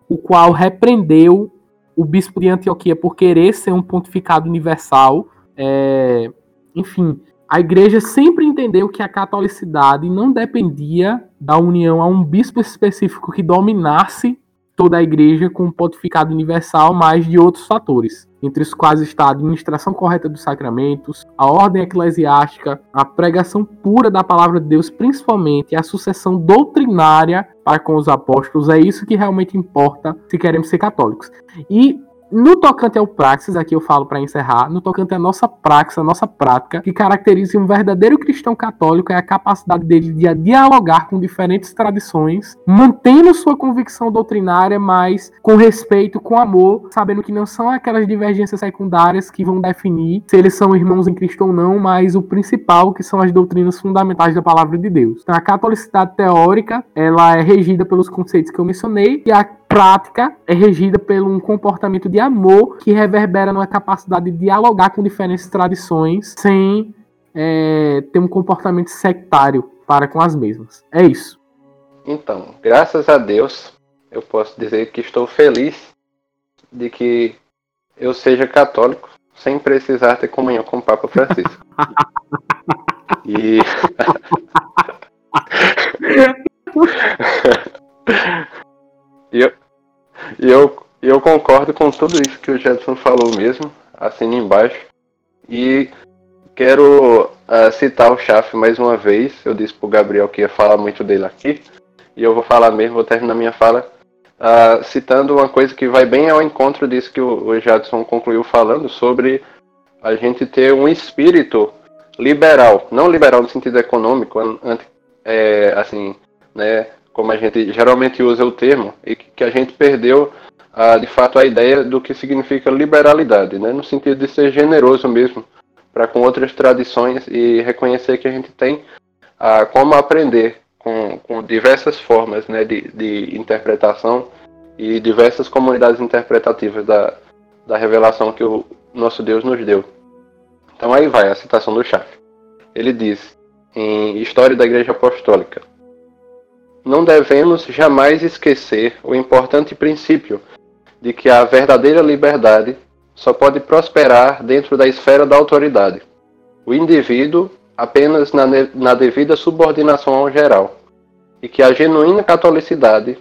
S5: o qual repreendeu o bispo de Antioquia por querer ser um pontificado universal. É, enfim, a igreja sempre entendeu que a catolicidade não dependia da união a um bispo específico que dominasse toda a igreja com um pontificado universal, mas de outros fatores entre os quais está a administração correta dos sacramentos, a ordem eclesiástica, a pregação pura da palavra de Deus, principalmente a sucessão doutrinária para com os apóstolos. É isso que realmente importa se queremos ser católicos. E no tocante ao praxis, aqui eu falo para encerrar, no tocante à nossa praxis, a nossa prática, que caracteriza um verdadeiro cristão católico é a capacidade dele de dialogar com diferentes tradições, mantendo sua convicção doutrinária, mas com respeito, com amor, sabendo que não são aquelas divergências secundárias que vão definir se eles são irmãos em Cristo ou não, mas o principal, que são as doutrinas fundamentais da palavra de Deus. Então, a catolicidade teórica, ela é regida pelos conceitos que eu mencionei, e a prática é regida por um comportamento de amor que reverbera numa capacidade de dialogar com diferentes tradições sem é, ter um comportamento sectário para com as mesmas. É isso.
S4: Então, graças a Deus, eu posso dizer que estou feliz de que eu seja católico sem precisar ter comunhão com o Papa Francisco. (laughs) e (laughs) e eu, eu, eu concordo com tudo isso que o Jetson falou mesmo, assina embaixo. E quero uh, citar o Chaf mais uma vez. Eu disse pro Gabriel que ia falar muito dele aqui. E eu vou falar mesmo, vou terminar minha fala uh, citando uma coisa que vai bem ao encontro disso que o, o Jadson concluiu falando sobre a gente ter um espírito liberal, não liberal no sentido econômico, é, assim, né, como a gente geralmente usa o termo, e que a gente perdeu a, de fato a ideia do que significa liberalidade, né, no sentido de ser generoso mesmo para com outras tradições e reconhecer que a gente tem a, como aprender com, com diversas formas né, de, de interpretação e diversas comunidades interpretativas da, da revelação que o nosso Deus nos deu. Então aí vai a citação do Schaff. Ele diz, em História da Igreja Apostólica, não devemos jamais esquecer o importante princípio de que a verdadeira liberdade só pode prosperar dentro da esfera da autoridade. O indivíduo apenas na, na devida subordinação ao geral, e que a genuína catolicidade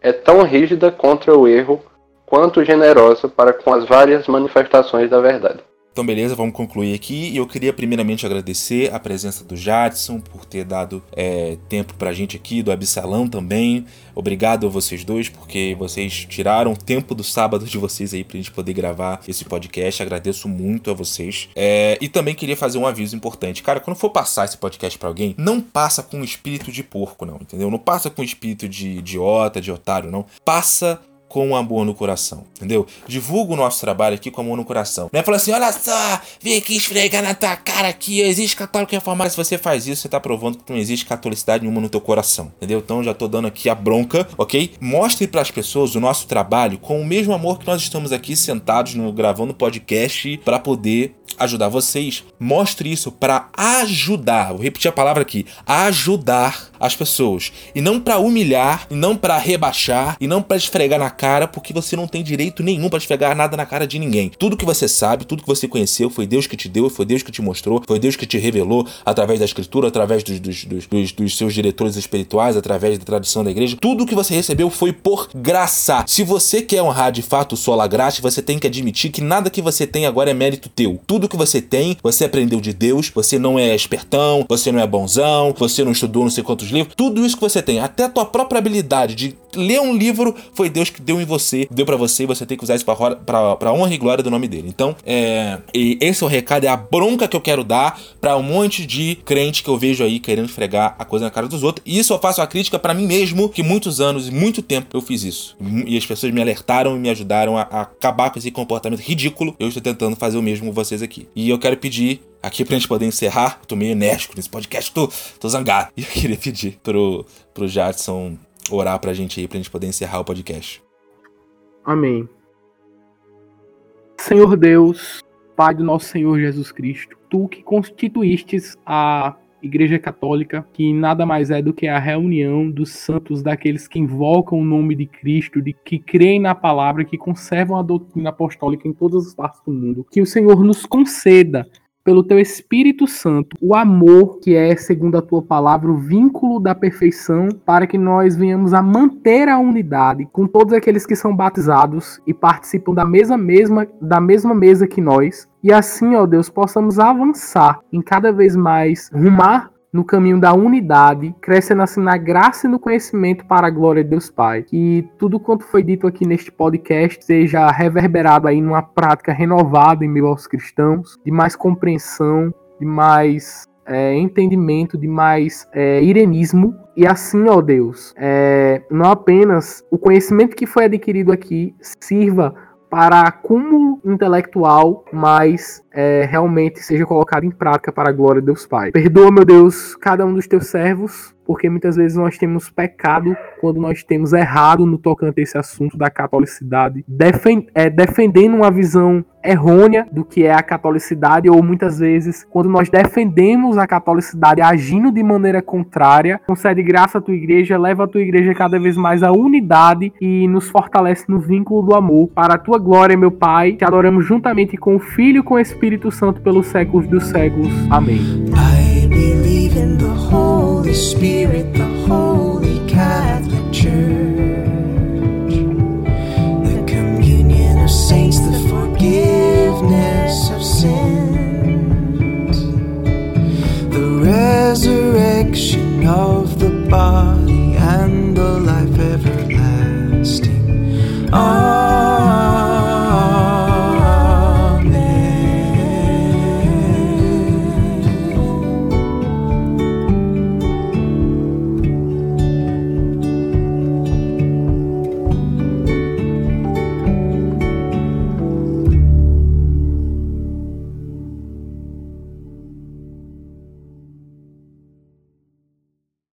S4: é tão rígida contra o erro quanto generosa para com as várias manifestações da verdade.
S3: Então, beleza, vamos concluir aqui. E eu queria primeiramente agradecer a presença do Jadson por ter dado é, tempo pra gente aqui, do Absalão também. Obrigado a vocês dois, porque vocês tiraram tempo do sábado de vocês aí pra gente poder gravar esse podcast. Agradeço muito a vocês. É, e também queria fazer um aviso importante. Cara, quando for passar esse podcast para alguém, não passa com espírito de porco, não, entendeu? Não passa com espírito de idiota, de otário, não. Passa com amor no coração, entendeu? Divulga o nosso trabalho aqui com amor no coração. Não é falar assim, olha só, vem aqui esfregar na tua cara aqui, existe católico reformado. Se você faz isso, você tá provando que não existe catolicidade nenhuma no teu coração, entendeu? Então já tô dando aqui a bronca, ok? Mostre para as pessoas o nosso trabalho com o mesmo amor que nós estamos aqui sentados no gravando podcast para poder ajudar vocês. Mostre isso para ajudar, vou repetir a palavra aqui, ajudar as pessoas e não para humilhar, e não para rebaixar e não para esfregar na cara, porque você não tem direito nenhum para esfregar nada na cara de ninguém. Tudo que você sabe, tudo que você conheceu, foi Deus que te deu, foi Deus que te mostrou, foi Deus que te revelou através da escritura, através dos, dos, dos, dos seus diretores espirituais, através da tradição da igreja. Tudo que você recebeu foi por graça. Se você quer honrar de fato o sola graça, você tem que admitir que nada que você tem agora é mérito teu. Tudo que você tem, você aprendeu de Deus, você não é espertão, você não é bonzão, você não estudou não sei quantos livros. Tudo isso que você tem, até a tua própria habilidade de ler um livro, foi Deus que deu em você, deu para você e você tem que usar isso pra, honra e glória do nome dele. Então, é, esse é o recado, é a bronca que eu quero dar para um monte de crente que eu vejo aí querendo fregar a coisa na cara dos outros. E isso eu faço a crítica para mim mesmo, que muitos anos e muito tempo eu fiz isso. E as pessoas me alertaram e me ajudaram a, a acabar com esse comportamento ridículo. Eu estou tentando fazer o mesmo com vocês aqui. E eu quero pedir aqui pra gente poder encerrar. Tô meio enérgico nesse podcast, tô, tô zangado. (laughs) E eu queria pedir pro, pro Jadson orar pra gente aí, pra gente poder encerrar o podcast.
S5: Amém. Senhor Deus, Pai do nosso Senhor Jesus Cristo, tu que constituístes a Igreja Católica, que nada mais é do que a reunião dos santos, daqueles que invocam o nome de Cristo, de que creem na palavra, que conservam a doutrina apostólica em todas as partes do mundo. Que o Senhor nos conceda pelo teu Espírito Santo, o amor que é, segundo a tua palavra, o vínculo da perfeição, para que nós venhamos a manter a unidade com todos aqueles que são batizados e participam da mesma mesma da mesma mesa que nós, e assim, ó Deus, possamos avançar em cada vez mais rumar no caminho da unidade, crescendo assim na graça e no conhecimento para a glória de Deus Pai. Que tudo quanto foi dito aqui neste podcast seja reverberado aí numa prática renovada em meio aos cristãos, de mais compreensão, de mais é, entendimento, de mais é, irenismo. E assim, ó Deus, é, não apenas o conhecimento que foi adquirido aqui sirva para acúmulo intelectual, mas é, realmente seja colocado em prática para a glória de Deus Pai. Perdoa, meu Deus, cada um dos teus servos, porque muitas vezes nós temos pecado quando nós temos errado no tocante a esse assunto da catolicidade, é, defendendo uma visão errônea do que é a catolicidade, ou muitas vezes, quando nós defendemos a catolicidade agindo de maneira contrária, concede graça à tua igreja, leva a tua igreja cada vez mais à unidade e nos fortalece no vínculo do amor. Para a tua glória, meu Pai, te adoramos juntamente com o Filho e com o Espírito Espírito Santo pelos séculos dos séculos. Amém. I believe in the Holy Spirit,
S7: the Holy Catholic Church, the communion of saints, the forgiveness of sins, the resurrection of the body, and the life everlasting. Oh.